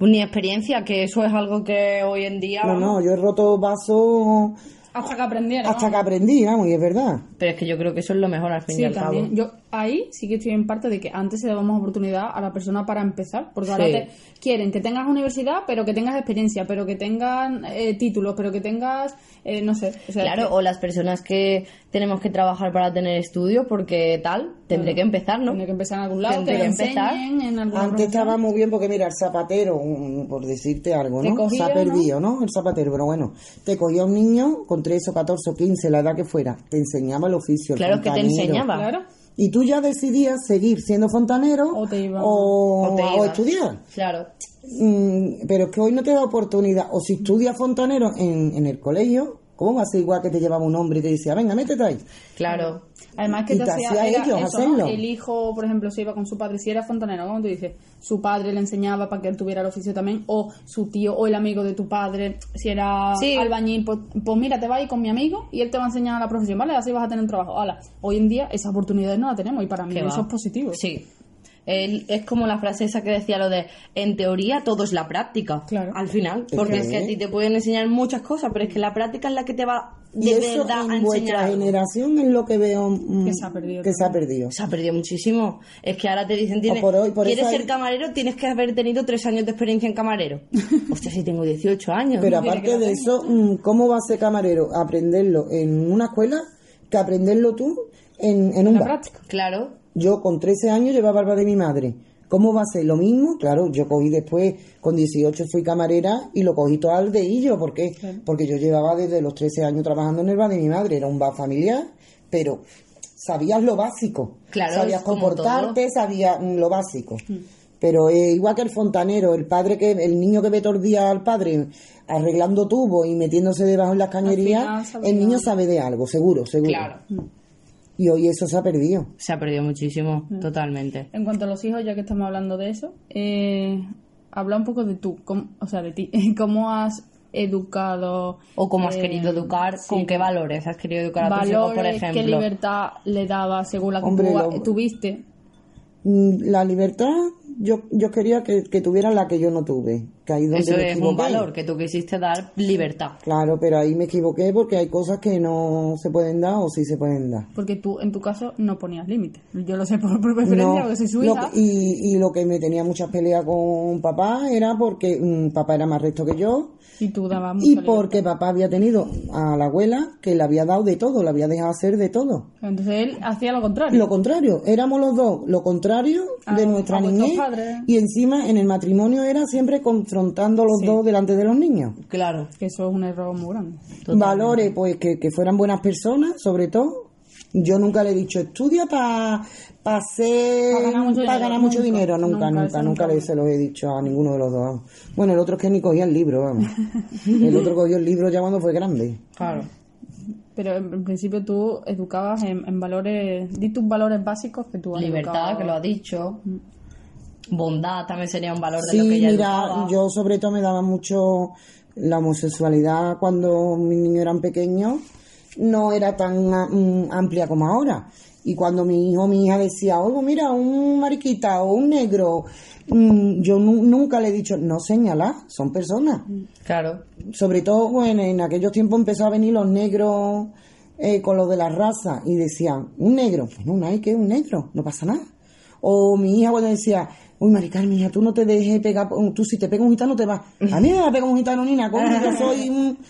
Ni experiencia, que eso es algo que hoy en día. No, vamos, no, yo he roto vasos Hasta que aprendiera. hasta que aprendí, vamos, y es verdad. Pero es que yo creo que eso es lo mejor al fin y Sí, cabo. también. Yo ahí sí que estoy en parte de que antes se daba más oportunidad a la persona para empezar, porque ahora te quieren que tengas universidad, pero que tengas experiencia, pero que tengas eh, títulos, pero que tengas, eh, no sé. o sea, Claro, que- o las personas que tenemos que trabajar para tener estudio, porque tal, tendré que empezar, ¿no? Tiene que empezar en algún lado, Tendré que empezar. en Antes profesión. estaba muy bien porque, mira, el zapatero, por decirte algo, ¿no? cogía, Se ha perdido, ¿no? El zapatero, pero bueno, te cogía un niño con 13 o 14 o 15, la edad que fuera, te enseñaba el oficio. el Claro que te enseñaba. Claro. Y tú ya decidías seguir siendo fontanero O te iba- o, O te o ibas. estudiar. Claro. Mm, pero es que hoy no te da oportunidad. O si estudias fontanero en, en el colegio, ¿cómo va a ser igual que te llevaba un hombre y te decía, venga, métete ahí? Claro. Además que Y te te hacía, ellos eso, hacerlo. ¿no? El hijo, por ejemplo, se iba con su padre, si era fontanero, como tú dices, su padre le enseñaba para que él tuviera el oficio también, o su tío o el amigo de tu padre, si era Sí. albañil, pues, pues mira, te vas a ir con mi amigo y él te va a enseñar la profesión, ¿vale? Así vas a tener un trabajo. Hala, hoy en día esas oportunidades no las tenemos y para mí eso va. es positivo. Sí. El- es como la frase esa que decía lo de, en teoría todo es la práctica. Claro. Al final. Porque que- es que a ti te pueden enseñar muchas cosas, pero es que la práctica es la que te va de y eso verdad a en vuestra generación es lo que veo mm, Que se ha perdido que se ha perdido. Se ha perdido muchísimo. Es que ahora te dicen, tienes, por hoy, por ¿quieres hay- ser camarero? Tienes que haber tenido tres años de experiencia en camarero. Hostia, si tengo 18 años. Pero aparte de eso, mm, ¿cómo va a ser camarero? Aprenderlo en una escuela que aprenderlo tú en, en un bar. práctica. Claro. Yo con 13 años llevaba barba de mi madre. ¿Cómo va a ser? Lo mismo, claro, yo cogí después, con 18 fui camarera y lo cogí todo al dedillo. ¿Por qué? Porque yo llevaba desde los 13 años trabajando en el bar de mi madre. Era un bar familiar, pero sabías lo básico. Claro, sabías comportarte, sabías mm, lo básico. Pero eh, igual que el fontanero, el padre que el niño que ve todo el día al padre arreglando tubos y metiéndose debajo en las cañerías, el niño sabe de algo, seguro, seguro. Claro. Y hoy eso se ha perdido. Se ha perdido muchísimo, totalmente. En cuanto a los hijos, ya que estamos hablando de eso, eh, habla un poco de tú, cómo- o sea, de ti. ¿Cómo has educado? O cómo has eh, querido educar, sí, con qué valores has querido educar a tus hijos, por valores, qué ejemplo. libertad le daba según la que Hombre, tú lo- tuviste. Mm, La libertad, yo, yo quería que, que tuviera la que yo no tuve. Que ahí donde Eso me es un equivoqué. valor que tú quisiste dar, libertad. Claro, pero ahí me equivoqué porque hay cosas que no se pueden dar o sí se pueden dar. Porque tú, en tu caso, no ponías límites. Yo lo sé por, por preferencia, No, porque soy su hija. y, y lo que me tenía muchas peleas con papá era porque papá era más recto que yo Y tú dabas mucha y libertad. porque papá había tenido a la abuela que le había dado de todo, le había dejado hacer de todo. Entonces él hacía lo contrario. Lo contrario, éramos los dos lo contrario de A- nuestra niñez padres. y encima en el matrimonio era siempre confrontando los Sí. dos delante de los niños. Claro. Que eso es un error muy grande. Valores, pues que, que fueran buenas personas, sobre todo. Yo nunca le he dicho, estudia para ser, Pa ganar mucho pa dinero". ganar mucho Nunca, dinero. Nunca, nunca, nunca, nunca, nunca. le, se los he dicho a ninguno de los dos. vamos. Bueno, el otro es que ni cogía el libro, vamos. el otro cogió el libro ya cuando fue grande. Claro. Pero en, en principio tú educabas en, en valores, di tus valores básicos que tú has Libertad, educado. que lo has dicho. Bondad también sería un valor de lo Sí, que ella mira, educaba. yo sobre todo me daba mucho la homosexualidad cuando mis niños eran pequeños, no era tan mm, amplia como ahora. Y cuando mi hijo o mi hija decía, oigo, mira, un mariquita o un negro, mm, yo nu- nunca le he dicho, no señalar, son personas. Claro. Sobre todo, bueno, en aquellos tiempos empezó a venir los negros eh, con lo de la raza y decían, un negro, pues no, no hay que un negro, no pasa nada. O mi hija cuando decía, uy, Maricar, mi hija, tú no te dejes pegar, tú si te pega un gitano te vas. A mí no me pega un gitano ni nada, como yo soy un...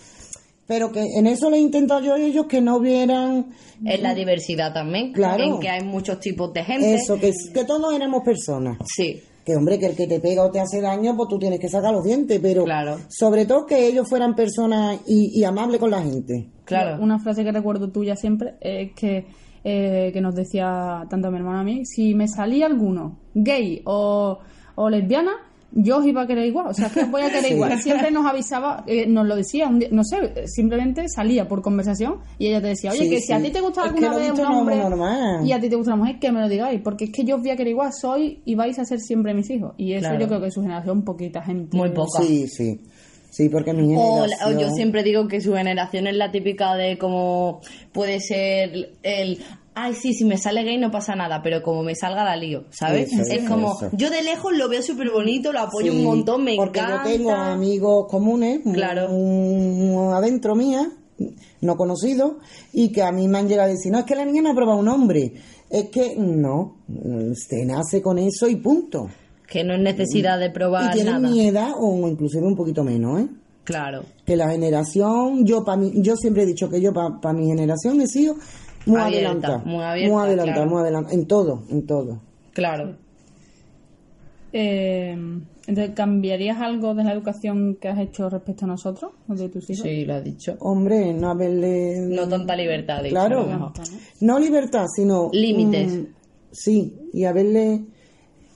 Pero que en eso le he intentado yo a ellos que no vieran Es la diversidad también. Claro. En que hay muchos tipos de gente. eso, que, que todos éramos personas. Sí. Que hombre, que el que te pega o te hace daño, pues tú tienes que sacar los dientes, pero Claro. sobre todo que ellos fueran personas y, y amables con la gente. Claro. Una frase que recuerdo tuya siempre es que, eh, que nos decía tanto mi hermano a mí, si me salía alguno gay o, o lesbiana, yo os iba a querer igual, o sea, que os voy a querer Sí. igual. Siempre nos avisaba, eh, nos lo decía, un día- no sé, simplemente salía por conversación y ella te decía, oye, Sí, que si a ti te gusta Es que alguna vez un hombre normal. y a ti te gusta una mujer, que me lo digáis, porque es que yo os voy a querer igual, soy y vais a ser siempre mis hijos. Y eso Claro. yo creo que su generación, poquita gente. Muy poca. Sí, sí. Sí, porque mi O, generación... la- o yo siempre digo que su generación es la típica de como puede ser el ay sí si me sale gay no pasa nada pero como me salga la lío ¿sabes? Eso, es eso, como eso. yo de lejos lo veo súper bonito lo apoyo Sí, un montón me porque encanta yo tengo amigos comunes, Claro. muy adentro mía, no conocidos, y que a mí me han llegado a decir, no, es que la niña no ha probado un hombre. Es que no, se nace con eso y punto. Que no es necesidad de Y probar tienen nada mi edad o inclusive un poquito menos, ¿eh? claro Que la generación, yo para mí, yo siempre he dicho que yo para mi generación he sido muy Abierta, adelantada. muy abierta, Muy adelantada, claro. muy adelantada. En todo, en todo. claro Eh, entonces, ¿cambiarías algo de la educación que has hecho respecto a nosotros, o de tus hijos? sí lo has dicho Hombre, no haberle... no tanta libertad de Claro. No libertad, sino... Límites. sí, y haberle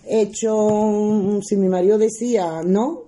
hecho... Si mi marido decía no,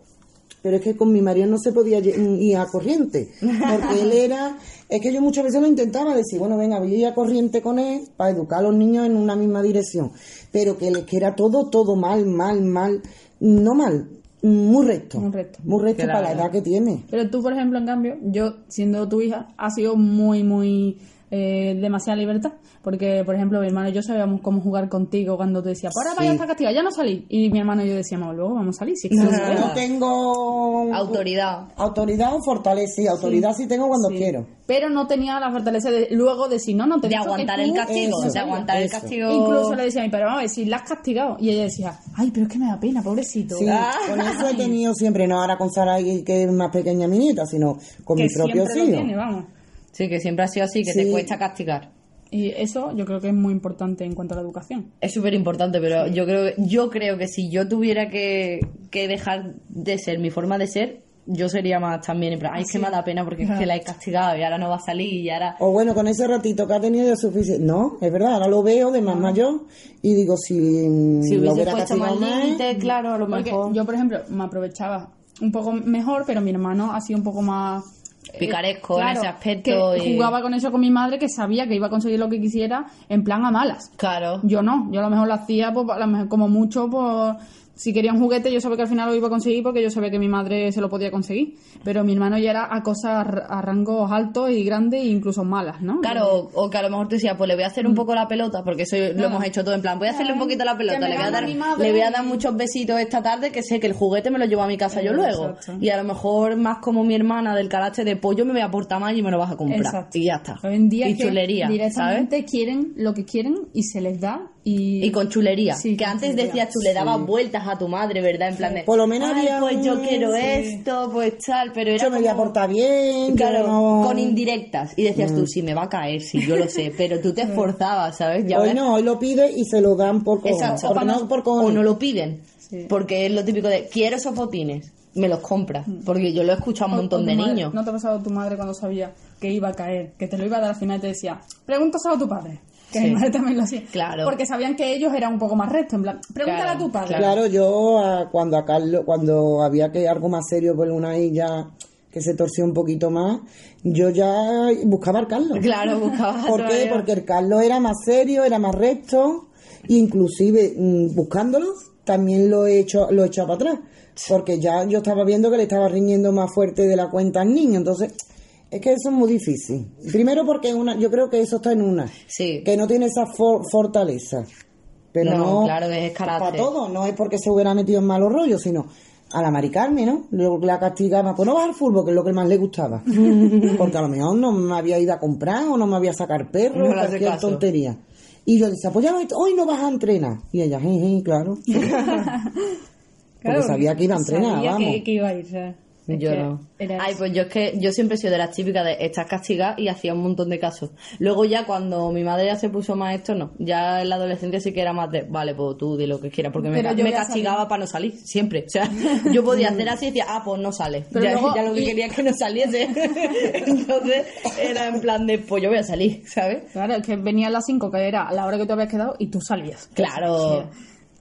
pero es que con mi marido no se podía mm, ir a corriente, porque él era... Es que yo muchas veces lo intentaba decir, bueno, venga, voy a ir a corriente con él para educar a los niños en una misma dirección, pero que, le- que era todo, todo mal, mal, mal, no mal, muy recto. Muy recto. Muy recto Claro. para la edad que tiene. Pero tú, por ejemplo, en cambio, yo, siendo tu hija, has sido muy, muy eh, demasiada libertad. Porque, por ejemplo, mi hermano y yo sabíamos cómo jugar contigo cuando tú decías, ahora vaya a estar castigado, ya no salí. Y mi hermano y yo decíamos, luego vamos a salir. Si es que lo sabemos. No tengo Autoridad. autoridad o fortaleza. Sí, autoridad sí, tengo cuando Sí. quiero. Pero no tenía la fortaleza de luego decir, no, no, te De aguantar el castigo. Eso, de aguantar el eso. castigo. Incluso le decía a mi padre, vamos a ver, si la has castigado. Y ella decía, ay, pero es que me da pena, pobrecito. Sí, con eso he tenido siempre, no ahora con Sara que que es más pequeña mi nieta, sino con que mi propio siempre lo hijo. tiene, vamos. Sí, que siempre ha sido así, que Sí. te cuesta castigar. Y eso yo creo que es muy importante en cuanto a la educación. Es súper importante, pero yo creo yo creo que si yo tuviera que, que dejar de ser mi forma de ser, yo sería más también en plan, ay, es que me da pena porque es que la he castigado y ahora no va a salir y ahora... O bueno, con ese ratito que ha tenido ya suficiente. No, es verdad, ahora lo veo de más mayor y digo, si, Si lo hubiese hubiera puesto más castigado más, límites, claro, a lo Porque mejor... yo, por ejemplo, me aprovechaba un poco mejor, pero mi hermano ha sido un poco más... eh, Picaresco en ese aspecto Que y- jugaba con eso con mi madre, que sabía que iba a conseguir lo que quisiera en plan a malas. Claro. Yo no, yo a lo mejor lo hacía pues, a lo mejor como mucho por... Si quería un juguete, yo sabía que al final lo iba a conseguir porque yo sabía que mi madre se lo podía conseguir. Pero mi hermano ya era a cosas a rangos altos y grandes e incluso malas, ¿no? Claro, o, que a lo mejor tú decías, pues le voy a hacer un poco la pelota, porque eso lo hemos hecho todo en plan, voy a hacerle un poquito la pelota, Mm. le voy a dar, le voy a y- dar muchos besitos esta tarde, que sé que el juguete me lo llevo a mi casa yo Eh, luego. exacto. Y a lo mejor más como mi hermana del carácter de pollo me voy a portar mal y me lo vas a comprar. Exacto. Y ya está. Hoy en día y directamente quieren lo que quieren y se les da y, Y con chulería. Sí, que con antes chulería. decías tú le dabas vueltas a tu madre, ¿verdad? En plan de. Por lo menos "Ay, había pues yo quiero sí. esto, pues tal, pero era. yo me voy a portar bien, Claro, no... con indirectas. Y decías Mm. tú, sí, me va a caer, sí, yo lo sé. Pero tú te esforzabas, ¿sabes? Y Hoy no, hoy lo pide y se lo dan por cojones. Exacto. Porque no por o no lo piden. Porque es lo típico de, quiero esos botines, me los compras. Porque yo lo he escuchado a un O- montón o de madre- niños. ¿No te ha pasado tu madre cuando sabía que iba a caer, que te lo iba a dar al final y te decía, pregúntaselo a tu padre? Que Sí. mi madre también lo hacía. Claro. Porque sabían que ellos eran un poco más rectos, en plan, pregúntale Claro, a tu padre. claro. Yo cuando a Carlos, cuando había que algo más serio por una ella que se torció un poquito más, yo ya buscaba al Carlos. Claro, buscabas a ¿Por qué? Porque el Carlos era más serio, era más recto, inclusive mm, buscándolo también lo he hecho, lo he echado para atrás, porque ya yo estaba viendo que le estaba riñendo más fuerte de la cuenta al niño, entonces es que eso es muy difícil. Primero porque una, yo creo que eso está en una, Sí. que no tiene esa for- fortaleza. Pero No, no, claro, es carácter. para todo, no es porque se hubiera metido en malos rollos, sino a la Mari Carmen, ¿no? La castigaba, pues no vas al fútbol, que es lo que más le gustaba. Porque a lo mejor no me había ido a comprar o no me había a sacar perro, No cualquier caso. tontería. Y yo decía, pues ya hoy- no vas a entrenar. Y ella, jeje, claro. Porque sabía que iba a entrenar, sabía vamos. Que, que iba a ir, ¿sabes? Es Yo no. Ay, pues yo es que yo siempre he sido de las típicas de estar castigada y hacía un montón de casos. Luego ya cuando mi madre ya se puso más esto, no. Ya en la adolescencia sí que era más de, vale, pues tú di lo que quieras, porque me, Pero me castigaba para no salir, siempre. O sea, yo podía hacer así y decía, ah, pues no sale. Pero ya, luego- ya lo que y- quería es que no saliese. Entonces era en plan de, pues yo voy a salir, ¿sabes? Claro, es que venía a las 5, que era a la hora que tú habías quedado, y tú salías. Claro,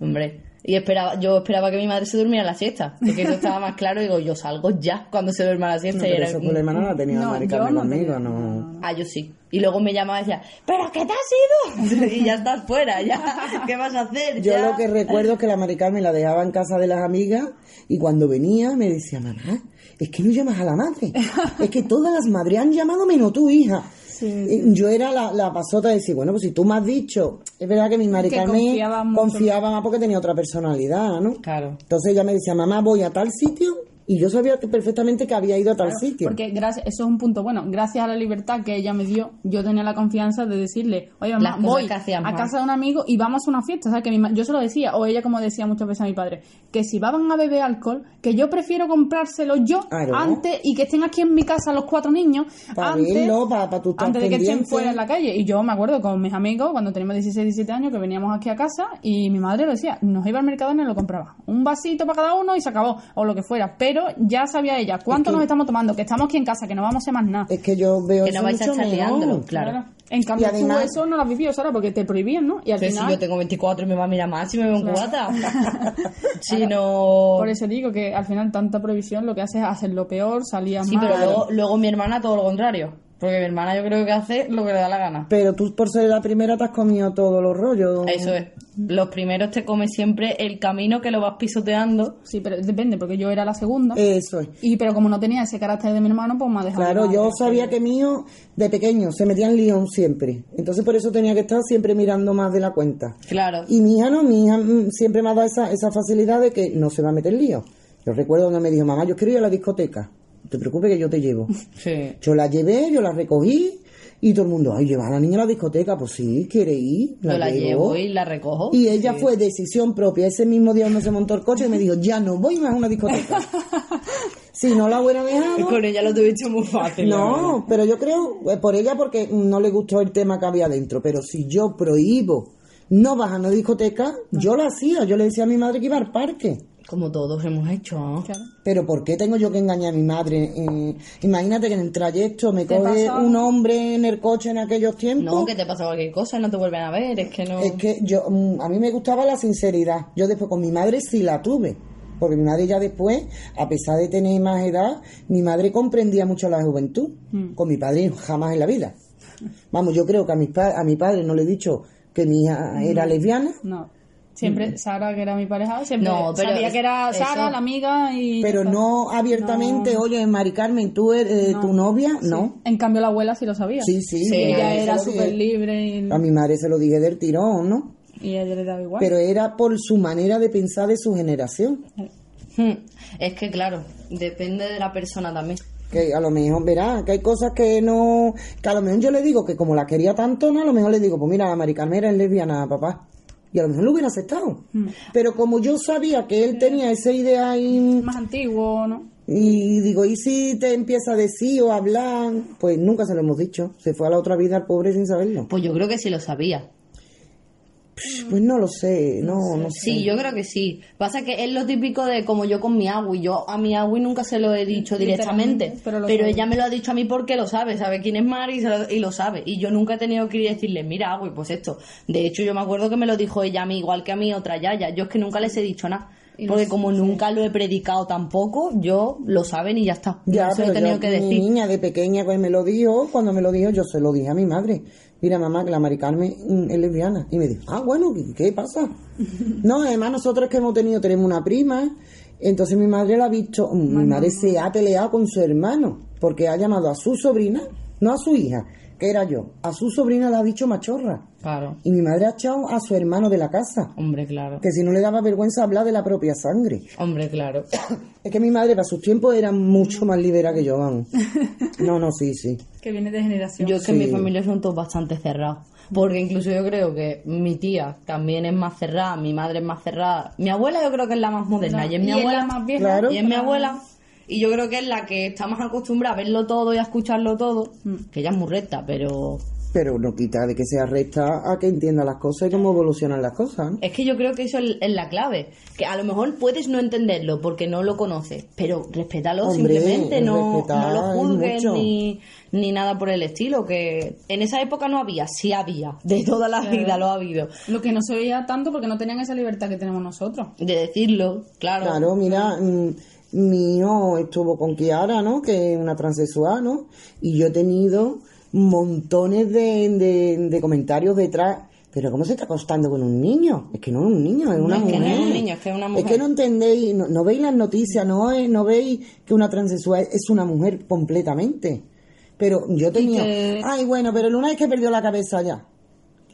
hombre. Y esperaba, yo esperaba que mi madre se durmiera la siesta, porque eso estaba más claro. Digo, yo salgo ya cuando se duerma la siesta. No, y pero era, eso problema no la tenía No, Mari yo Carmen no conmigo, tenía, no. Ah, yo sí. Y luego me llamaba y decía, ¿pero qué te has ido? y ya estás fuera, ya. ¿Qué vas a hacer? Yo Ya. lo que recuerdo es que la Mari Carmen la dejaba en casa de las amigas y cuando venía me decía, mamá, es que no llamas a la madre. Es que todas las madres han llamado menos tu hija. Y Yo era la, la pasota de decir, bueno, pues si tú me has dicho, es verdad que mi Mari Que Carmen confiaba confiaba más porque tenía otra personalidad, ¿no? Claro. Entonces ella me decía, mamá, voy a tal sitio y yo sabía que perfectamente que había ido a tal sitio. Porque gracias, eso es un punto bueno. Gracias a la libertad que ella me dio, yo tenía la confianza de decirle, oye, mamá, voy a casa de un amigo y vamos a una fiesta. ¿sabes? Que mi ma- yo se lo decía, o ella como decía muchas veces a mi padre, que si van a beber alcohol, que yo prefiero comprárselo yo Claro. antes y que estén aquí en mi casa los cuatro niños Pa' antes, verlo, pa- pa' tú estar antes de que estén fuera en la calle. Y yo me acuerdo con mis amigos, cuando teníamos 16, 17 años, que veníamos aquí a casa y mi madre lo decía, nos iba al mercado y nos lo compraba. Un vasito para cada uno y se acabó, o lo que fuera. Pero ya sabía ella cuánto nos estamos tomando, que estamos aquí en casa, que no vamos a hacer más nada. Es que yo veo Que eso no vais a mucho estar mejor. liándolo, claro. En cambio, Y además- tú eso no lo has vivido, Sara, porque te prohibían, ¿no? Y al Pero si final, yo tengo 24 y me va a mirar más si me veo un Claro. cubata. si no... por eso digo que al final tanta prohibición lo que hace es hacerlo peor, salías Sí, mal. pero luego, luego mi hermana todo lo contrario. Porque mi hermana yo creo que hace lo que le da la gana. Pero tú por ser la primera te has comido todos los rollos. Eso es. Los primeros te comes siempre el camino que lo vas pisoteando. Sí, pero depende, porque yo era la segunda. Eso es. Y pero como no tenía ese carácter de mi hermano, pues me ha dejado. Claro, yo sabía que mío, de pequeño, se metía en lío siempre. Entonces por eso tenía que estar siempre mirando más de la cuenta. Claro. Y mi hija no, mi hija mm, siempre me ha dado esa, esa facilidad de que no se va a meter lío. Yo recuerdo cuando me dijo, mamá, yo quiero ir a la discoteca. No te preocupes que yo te llevo. Sí. Yo la llevé, yo la recogí y todo el mundo, ay, lleva a la niña a la discoteca. Pues sí, quiere ir. Yo la llevo y la recojo. Y ella fue decisión propia. Ese mismo día cuando se montó el coche y me dijo, ya no voy más a una discoteca. si no la hubiera dejado... Con ella lo tuviste muy fácil. la. No, pero yo creo, eh, por ella porque no le gustó el tema que había dentro, pero si yo prohíbo no vas a una discoteca, yo lo hacía, yo le decía a mi madre que iba al parque. Como todos hemos hecho. ¿no? Claro. Pero ¿por qué tengo yo que engañar a mi madre? Eh, imagínate que en el trayecto me ¿Te coge un hombre en el coche en aquellos tiempos. No, que te pasa cualquier cosa no te vuelven a ver. Es que no. Es que yo, mm, a mí me gustaba la sinceridad. Yo después con mi madre sí la tuve. Porque mi madre ya después, a pesar de tener más edad, mi madre comprendía mucho la juventud. Con mi padre jamás en la vida. Vamos, yo creo que a mi, pa- a mi padre no le he dicho que mi hija era lesbiana, No. Siempre Sara, que era mi pareja, siempre No, pero sabía que era eso- Sara, la amiga, y. pero no abiertamente, oye, Mari Carmen, tú eres No. tu novia, Sí. no. En cambio, la abuela sí lo sabía. Sí, sí. Ella era súper libre y, A mi madre se lo dije del tirón, ¿no? y a ella le daba igual. Pero era por su manera de pensar de su generación. Hmm. Es que, claro, depende de la persona también. Que a lo mejor, verá, que hay cosas que no. Que a lo mejor yo le digo que como la quería tanto, no, a lo mejor le digo, pues mira, la Mari Carmen es lesbiana, papá. Y a lo mejor lo hubiera aceptado. Pero como yo sabía que él tenía esa idea ahí, Más antiguo, ¿no? y digo, ¿y si te empieza a decir o a hablar? Pues nunca se lo hemos dicho. Se fue a la otra vida al pobre sin saberlo. Pues yo creo que sí lo sabía. Pues no lo sé, no, no sé. Sí, yo creo que sí. Pasa que es lo típico de como yo con mi agua y yo a mi agua nunca se lo he dicho directamente, pero, ella me lo ha dicho a mí porque lo sabe, sabe quién es Mari y, se lo, y lo sabe. Y yo nunca he tenido que ir y decirle, mira agua, pues esto. De hecho, yo me acuerdo que me lo dijo ella a mí, igual que a mí otra yaya. Yo es que nunca les he dicho nada. Porque como nunca lo he predicado tampoco, yo lo saben y ya está. Ya, no se lo he tenido yo, que mi decir. niña de pequeña pues me lo dijo, cuando me lo dijo yo se lo dije a mi madre. Mira mamá, que la Mari Carmen mm, es lesbiana. Y me dijo, ah, bueno, ¿qué, qué pasa? no, además nosotros que hemos tenido, tenemos una prima, entonces mi madre la ha visto, mm, mi madre se ha peleado con su hermano, porque ha llamado a su sobrina, no a su hija, que era yo, a su sobrina la ha dicho machorra. Claro. Y mi madre ha echado a su hermano de la casa, Hombre, claro. que si no le daba vergüenza hablar de la propia sangre. Hombre, claro. Es que mi madre para sus tiempos era mucho más libera que yo, vamos. No, no, sí, sí. Que viene de generación. Yo es que en mi familia son todos bastante cerrados. Porque incluso yo creo que mi tía también es más cerrada, mi madre es más cerrada. Mi abuela yo creo que es la más moderna. y es mi Y es abuela la más vieja. Claro. Y es mi abuela. Y yo creo que es la que está más acostumbrada a verlo todo y a escucharlo todo. Que ella es muy recta, pero... Pero no quita de que sea recta a que entienda las cosas y cómo evolucionan las cosas. Es que yo creo que eso es la clave. Que a lo mejor puedes no entenderlo porque no lo conoces, pero respétalo Hombre, simplemente, no, respetar no lo es juzgues ni, ni nada por el estilo. Que en esa época no había, sí había, de toda la vida lo ha habido. Lo que no se veía tanto porque no tenían esa libertad que tenemos nosotros. De decirlo, claro. Claro, mira, mm, mi hijo estuvo con Kiara, ¿no? Que es una transexual, ¿no? Y yo he tenido montones de, de, de comentarios detrás. Pero ¿cómo se está acostando con un niño? Es que no es un niño, es una es que mujer. no es un niño, es que es una mujer. Es que no entendéis, no, no veis las noticias, no, es- no veis que una transexual es una mujer completamente. Pero yo tenía... que- Ay, bueno, pero Luna es que perdió la cabeza ya.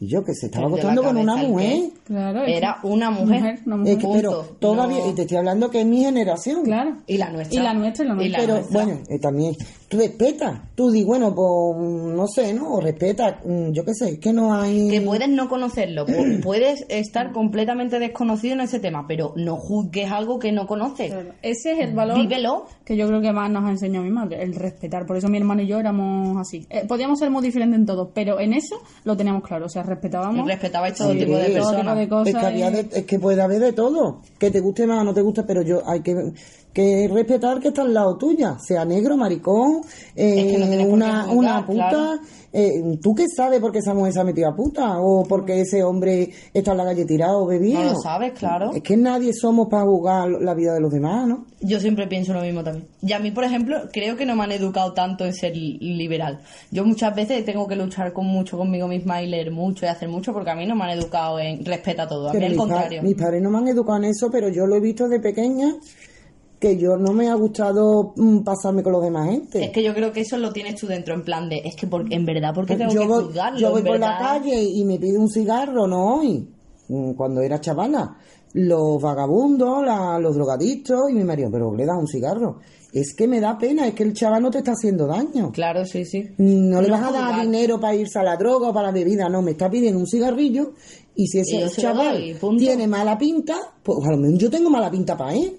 Y yo que se estaba acostando con una cabeza, ¿el mujer. Claro. Era una mujer. una Es mujer. que, pero todavía, No. y te estoy hablando que es mi generación. Claro. Y la nuestra. Y la nuestra y la nuestra. Pero nuestra. bueno, eh, también, tú respeta. Tú di, bueno, pues no sé, ¿no? O respeta, mm, yo qué sé, es que no hay. Que puedes no conocerlo, pu- puedes estar completamente desconocido en ese tema, pero no juzgues algo que no conoces. Claro. Ese es el valor Vívelo. que yo creo que más nos ha enseñado mi madre, el respetar. Por eso mi hermano y yo éramos así. Eh, podíamos ser muy diferentes en todo, pero en eso lo teníamos claro. O sea, respetábamos Respetabais todo Sí, tipo de todo todo tipo personas. de cosas. es que, había y- de- es que puede haber de todo. Que te guste más o no te guste, pero yo hay que. Que es respetar que está al lado tuya, sea negro, maricón, eh, Es que no tienes por qué una, juzgar, una puta. claro. eh, ¿Tú qué sabes por qué esa mujer se ha metido a puta? ¿O porque ese hombre está en la calle tirado bebiendo? No lo sabes, claro. Es que nadie somos para juzgar la vida de los demás, ¿no? Yo siempre pienso lo mismo también. Y a mí, por ejemplo, creo que no me han educado tanto en ser li- liberal. Yo muchas veces tengo que luchar con mucho conmigo misma y leer mucho y hacer mucho porque a mí no me han educado en respeta todo. A mí al contrario. mis padres no me han educado en eso, pero yo lo he visto de pequeña que yo no me ha gustado mm, pasarme con los demás gente. Es que yo creo que eso lo tienes tú dentro, en plan de, es que por, en verdad, ¿por qué tengo yo que voy, juzgarlo? yo voy por la calle y me pide un cigarro, no hoy, mm, cuando era chavala. Los vagabundos, la- los drogadictos y mi marido, pero le das un cigarro. Es que me da pena, es que el chaval no te está haciendo daño. Claro, sí, sí. Mm, No le vas a dar juzgar. dinero para irse a la droga o para la bebida, no, me está pidiendo un cigarrillo y si ese chaval doy, tiene mala pinta, pues a lo mejor yo tengo mala pinta para él.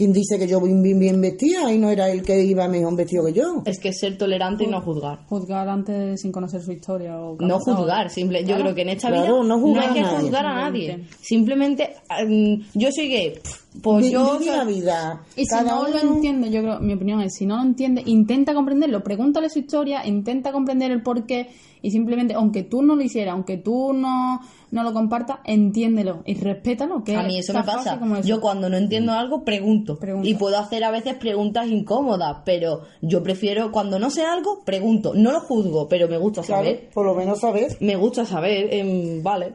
¿Quién dice que yo voy bien, bien vestida y no era él que iba mejor vestido que yo? Es que es ser tolerante y no juzgar. Juzgar antes sin conocer su historia o... No juzgar, simple, yo creo que en esta Claro, vida no hay que juzgar a nadie. Simplemente, mm, yo soy gay, pues yo... la vida. Y si Cada no lo uno- entiende, yo creo, mi opinión es, si no lo entiende, intenta comprenderlo, pregúntale su historia, intenta comprender el porqué y simplemente, aunque tú no lo hicieras, aunque tú no, no lo compartas, entiéndelo y respétalo. Que A mí eso me pasa. como eso. Yo cuando no entiendo algo, pregunto. Y puedo hacer a veces preguntas incómodas, pero yo prefiero, cuando no sé algo, pregunto. No lo juzgo, pero me gusta Claro, saber. por lo menos saber. Me gusta saber, em, vale.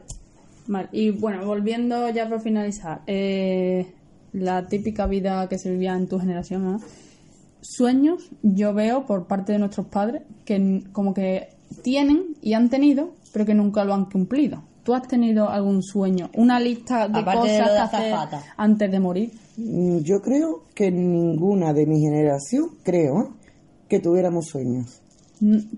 Vale, y bueno, volviendo ya para finalizar, eh, la típica vida que se vivía en tu generación, ¿no? Sueños, yo veo por parte de nuestros padres que como que tienen y han tenido, pero que nunca lo han cumplido. ¿Tú has tenido algún sueño? Una lista de Aparte cosas lo de que hacer antes de morir. Mm, Yo creo que ninguna de mi generación, creo, ¿eh? que tuviéramos sueños.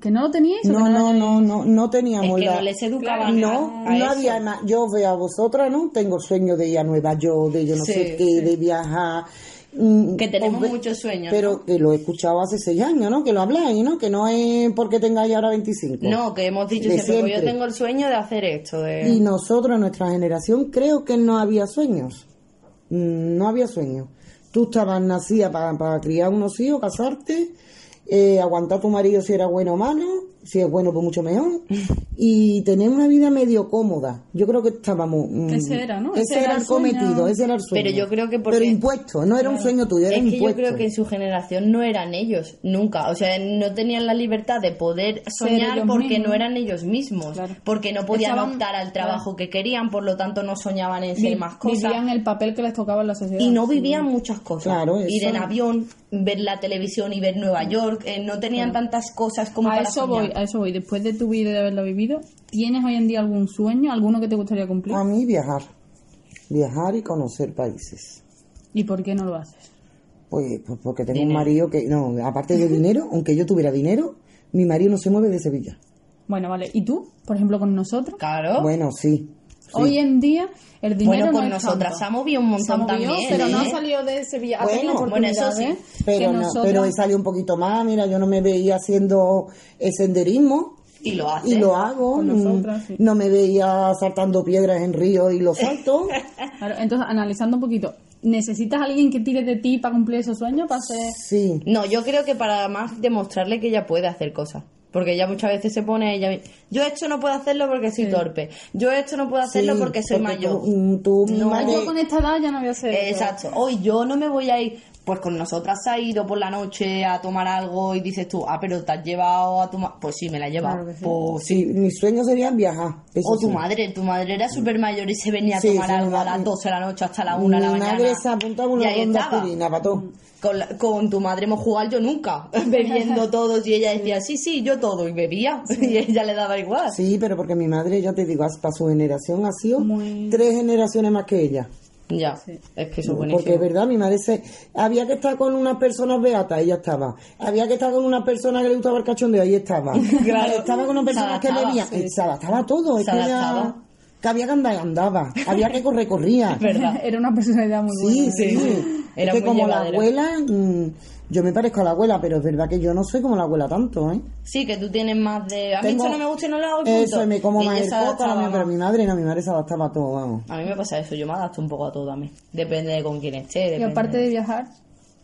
¿Que no lo teníais? o No, que no, lo- no, no, no teníamos Es que la... no les educaban No, no eso. había nada. Yo veo a vosotras, ¿no? Tengo sueño de ir a Nueva York, de yo no Sí, sé qué, de viajar. Mm, Que tenemos muchos sueños, Pero que lo he escuchado hace seis años, ¿no? Que lo habláis, ¿no? Que no es porque tengáis ahora 25. No, que hemos dicho siempre, pues yo tengo el sueño de hacer esto. De... Y nosotros, nuestra generación, creo que no había sueños. Mm, No había sueños. Tú estabas nacida para, criar unos hijos, casarte, eh, aguantar a tu marido si era bueno o malo, si es bueno, pues mucho mejor, y tener una vida medio cómoda. Yo creo que estábamos... mm, Ese era, ¿no? Ese, Ese era, era el sueño. cometido, ese era el sueño. Pero yo creo que porque- Pero impuesto, no era un sueño tuyo, era Es que yo impuesto. creo que en su generación no eran ellos, nunca. O sea, no tenían la libertad de poder soñar porque mismos. no eran ellos mismos. Claro. Porque no podían Estaban- optar al trabajo que querían, por lo tanto no soñaban en Vi- ser más cosas. Vivían el papel que les tocaba en la sociedad. Y no vivían muchas cosas. Claro, Ir en avión, ver la televisión y ver Nueva York. eh, no tenían tantas cosas como a para eso soñar. voy, a eso voy. Después de tu vida y de haberlo vivido, ¿tienes hoy en día algún sueño, alguno que te gustaría cumplir? A mí viajar. Viajar y conocer países. ¿Y por qué no lo haces? Pues, pues porque tengo Dinero. un marido que, no, aparte de dinero, aunque yo tuviera dinero, mi marido no se mueve de Sevilla. Bueno, vale. ¿Y tú, por ejemplo, con nosotros? Claro. Bueno, sí. sí. Hoy en día el dinero Bueno, no con es nosotras tanto. se ha movido un montón también. pero no ¿eh? ha salido de Sevilla. Ha Bueno, bueno, eso sí. Pero, no, nosotras- pero he salido un poquito más, mira, yo no me veía haciendo el senderismo Y lo hace. y lo hago. Con nosotras, sí. No me veía saltando piedras en ríos y lo salto. Claro, entonces, analizando un poquito, ¿necesitas a alguien que tire de ti para cumplir esos sueños? Para ser... Sí. No, yo creo que para más demostrarle que ella puede hacer cosas. Porque ella muchas veces se pone ella yo esto no puedo hacerlo porque soy torpe. Yo esto no puedo hacerlo sí, porque soy mayor. Tú, mm, tú, No, madre- Yo con esta edad ya no voy a ser... Exacto. Hoy yo no me voy a ir. Pues con nosotras ha ido por la noche a tomar algo y dices tú, ah, pero te has llevado a tu madre. Pues sí, me la he llevado. Claro sí. Pues Sí, mis sueños serían viajar. eso O tu sí. madre, tu madre era súper mayor y se venía a Sí, tomar sí, algo a mi- las 12 de la noche hasta la 1 de la Mi mañana. madre se apuntaba una Y ahí ronda aspirina para todo. Con, la- con tu madre hemos jugado yo nunca, bebiendo todos y ella decía, sí, sí, yo todo, y bebía, y ella le daba igual. Sí, pero porque mi madre, ya te digo, para su generación ha sido Muy- tres generaciones más que ella. Ya, es que eso es buenísimo. Porque es verdad, mi madre se... Había que estar con unas personas beatas, ella estaba. Había que estar con una persona que le gustaba el cachondeo, ahí estaba. Claro. Estaba con una persona que bebía, sí. eh, se adaptaba a todo. es que había que andar, andaba. Había que correr, corría. verdad. Era una personalidad muy Sí, buena. sí. sí. Era es que muy como la abuela, mm, yo me parezco a la abuela, pero es verdad que yo no soy como la abuela tanto, ¿eh? Sí, que tú tienes más de... A mí Tengo- esto no me gusta y no lo hago y punto. Eso, y me como Y más el coco, adaptaba pero mi madre no, mi madre se adaptaba a todo, vamos. A mí me pasa eso, yo me adapto un poco a todo también. Depende de con quién esté. Y aparte de viajar,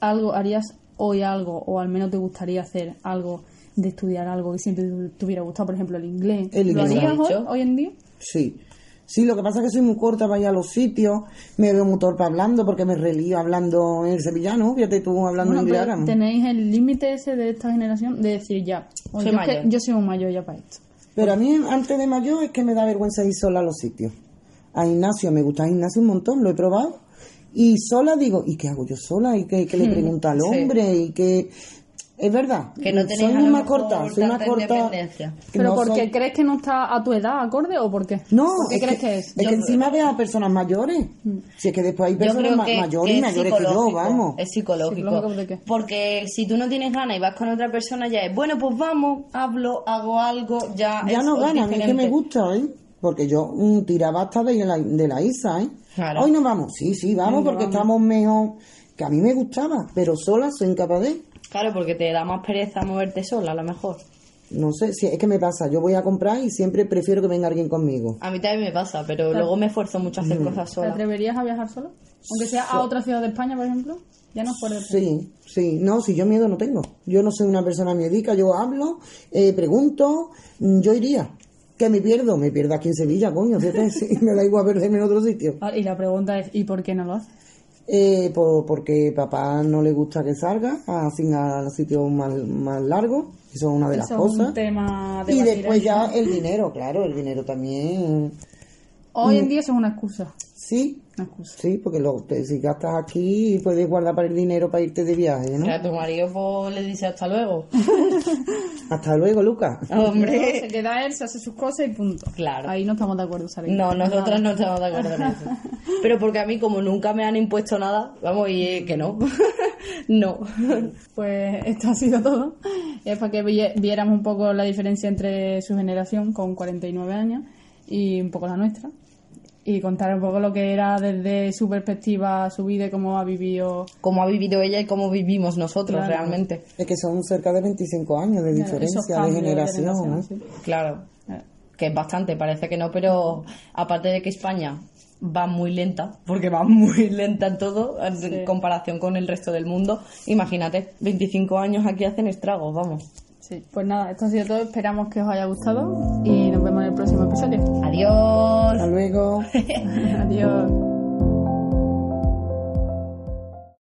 algo, harías hoy algo, o al menos te gustaría hacer algo de estudiar algo que siempre te, hubiera gustado, por ejemplo, el inglés. El ¿Lo inglés. harías ¿Lo has hoy, hoy en día? Sí. Sí, lo que pasa es que soy muy corta para ir a los sitios, me veo muy torpe hablando porque me relío hablando en sevillano, fíjate tú hablando Bueno, inglés tenéis el límite ese de esta generación de decir ya, Soy yo, que soy un mayor ya para esto. Pero a mí antes de mayor es que me da vergüenza ir sola a los sitios. A gimnasio, me gusta el gimnasio un montón, lo he probado. Y sola digo, ¿y qué hago yo sola? ¿Y qué, qué le pregunto al Sí. hombre? ¿Y qué...? Es verdad. Que no tenéis soy a muy lo más mejor corta, soy más corta. ¿Pero no porque soy- crees que no está a tu edad acorde o por qué? No, ¿Por qué es crees que, que es? es que encima veo a personas mayores. Si es que después hay personas ma- mayores que y es mayores que yo, vamos. Es psicológico. ¿Psicológico de qué? Porque si tú no tienes ganas y vas con otra persona, ya es, bueno, pues vamos, hablo, hago algo, ya Ya es no ganan, es que me gusta, ¿eh? Porque yo mm, tiraba hasta de la, de la ISA, ¿eh? Claro. Hoy nos vamos, sí, sí, vamos porque vamos. estamos mejor. Que a mí me gustaba, pero sola soy incapaz de. Claro, porque te da más pereza moverte sola, a lo mejor. No sé, si es que me pasa, yo voy a comprar y siempre prefiero que venga alguien conmigo. A mí también me pasa, pero luego me esfuerzo mucho a hacer cosas ¿Te sola. atreverías a viajar solo? Aunque sea a otra ciudad de España, por ejemplo. Ya no fuera de. Sí, sí, no, si yo miedo no tengo. Yo no soy una persona miedica, yo hablo, eh, pregunto, mm, yo iría. Que me pierdo, me pierdo aquí en Sevilla, coño, sí, me da igual perderme en otro sitio. Y la pregunta es, ¿y por qué no lo haces? Eh, por- porque papá no le gusta que salga, así a los sitios más, más largos, eso es una de las Eso es cosas. un tema de Y después ya el dinero, claro, el dinero también. Hoy en día eso es una excusa. Sí, Una excusa. sí, porque lo, te- si gastas aquí puedes guardar para el dinero para irte de viaje, ¿no? O sea, tu marido pues, le dice hasta luego. Hasta luego, Lucas. No, Hombre. se queda él, se hace sus cosas y punto. Claro. Ahí no estamos de acuerdo, Sara. No, nosotras no estamos de acuerdo en eso. Pero porque a mí, como nunca me han impuesto nada, vamos, y eh, que no. no. Pues esto ha sido todo. Es para que vi- viéramos un poco la diferencia entre su generación con 49 años y un poco la nuestra. Y contar un poco lo que era desde su perspectiva, su vida y cómo ha vivido. Cómo ha vivido ella y cómo vivimos nosotros Claro. realmente. Es que son cerca de 25 años de diferencia de generación, sí. Claro. Eh, Que es bastante, parece que no, pero aparte de que España va muy lenta, porque va muy lenta en todo, en Sí. comparación con el resto del mundo, imagínate, 25 años aquí hacen estragos, vamos. Sí. Pues nada, esto ha sido todo. Esperamos que os haya gustado y nos vemos en el próximo episodio. Adiós. Hasta luego. Adiós.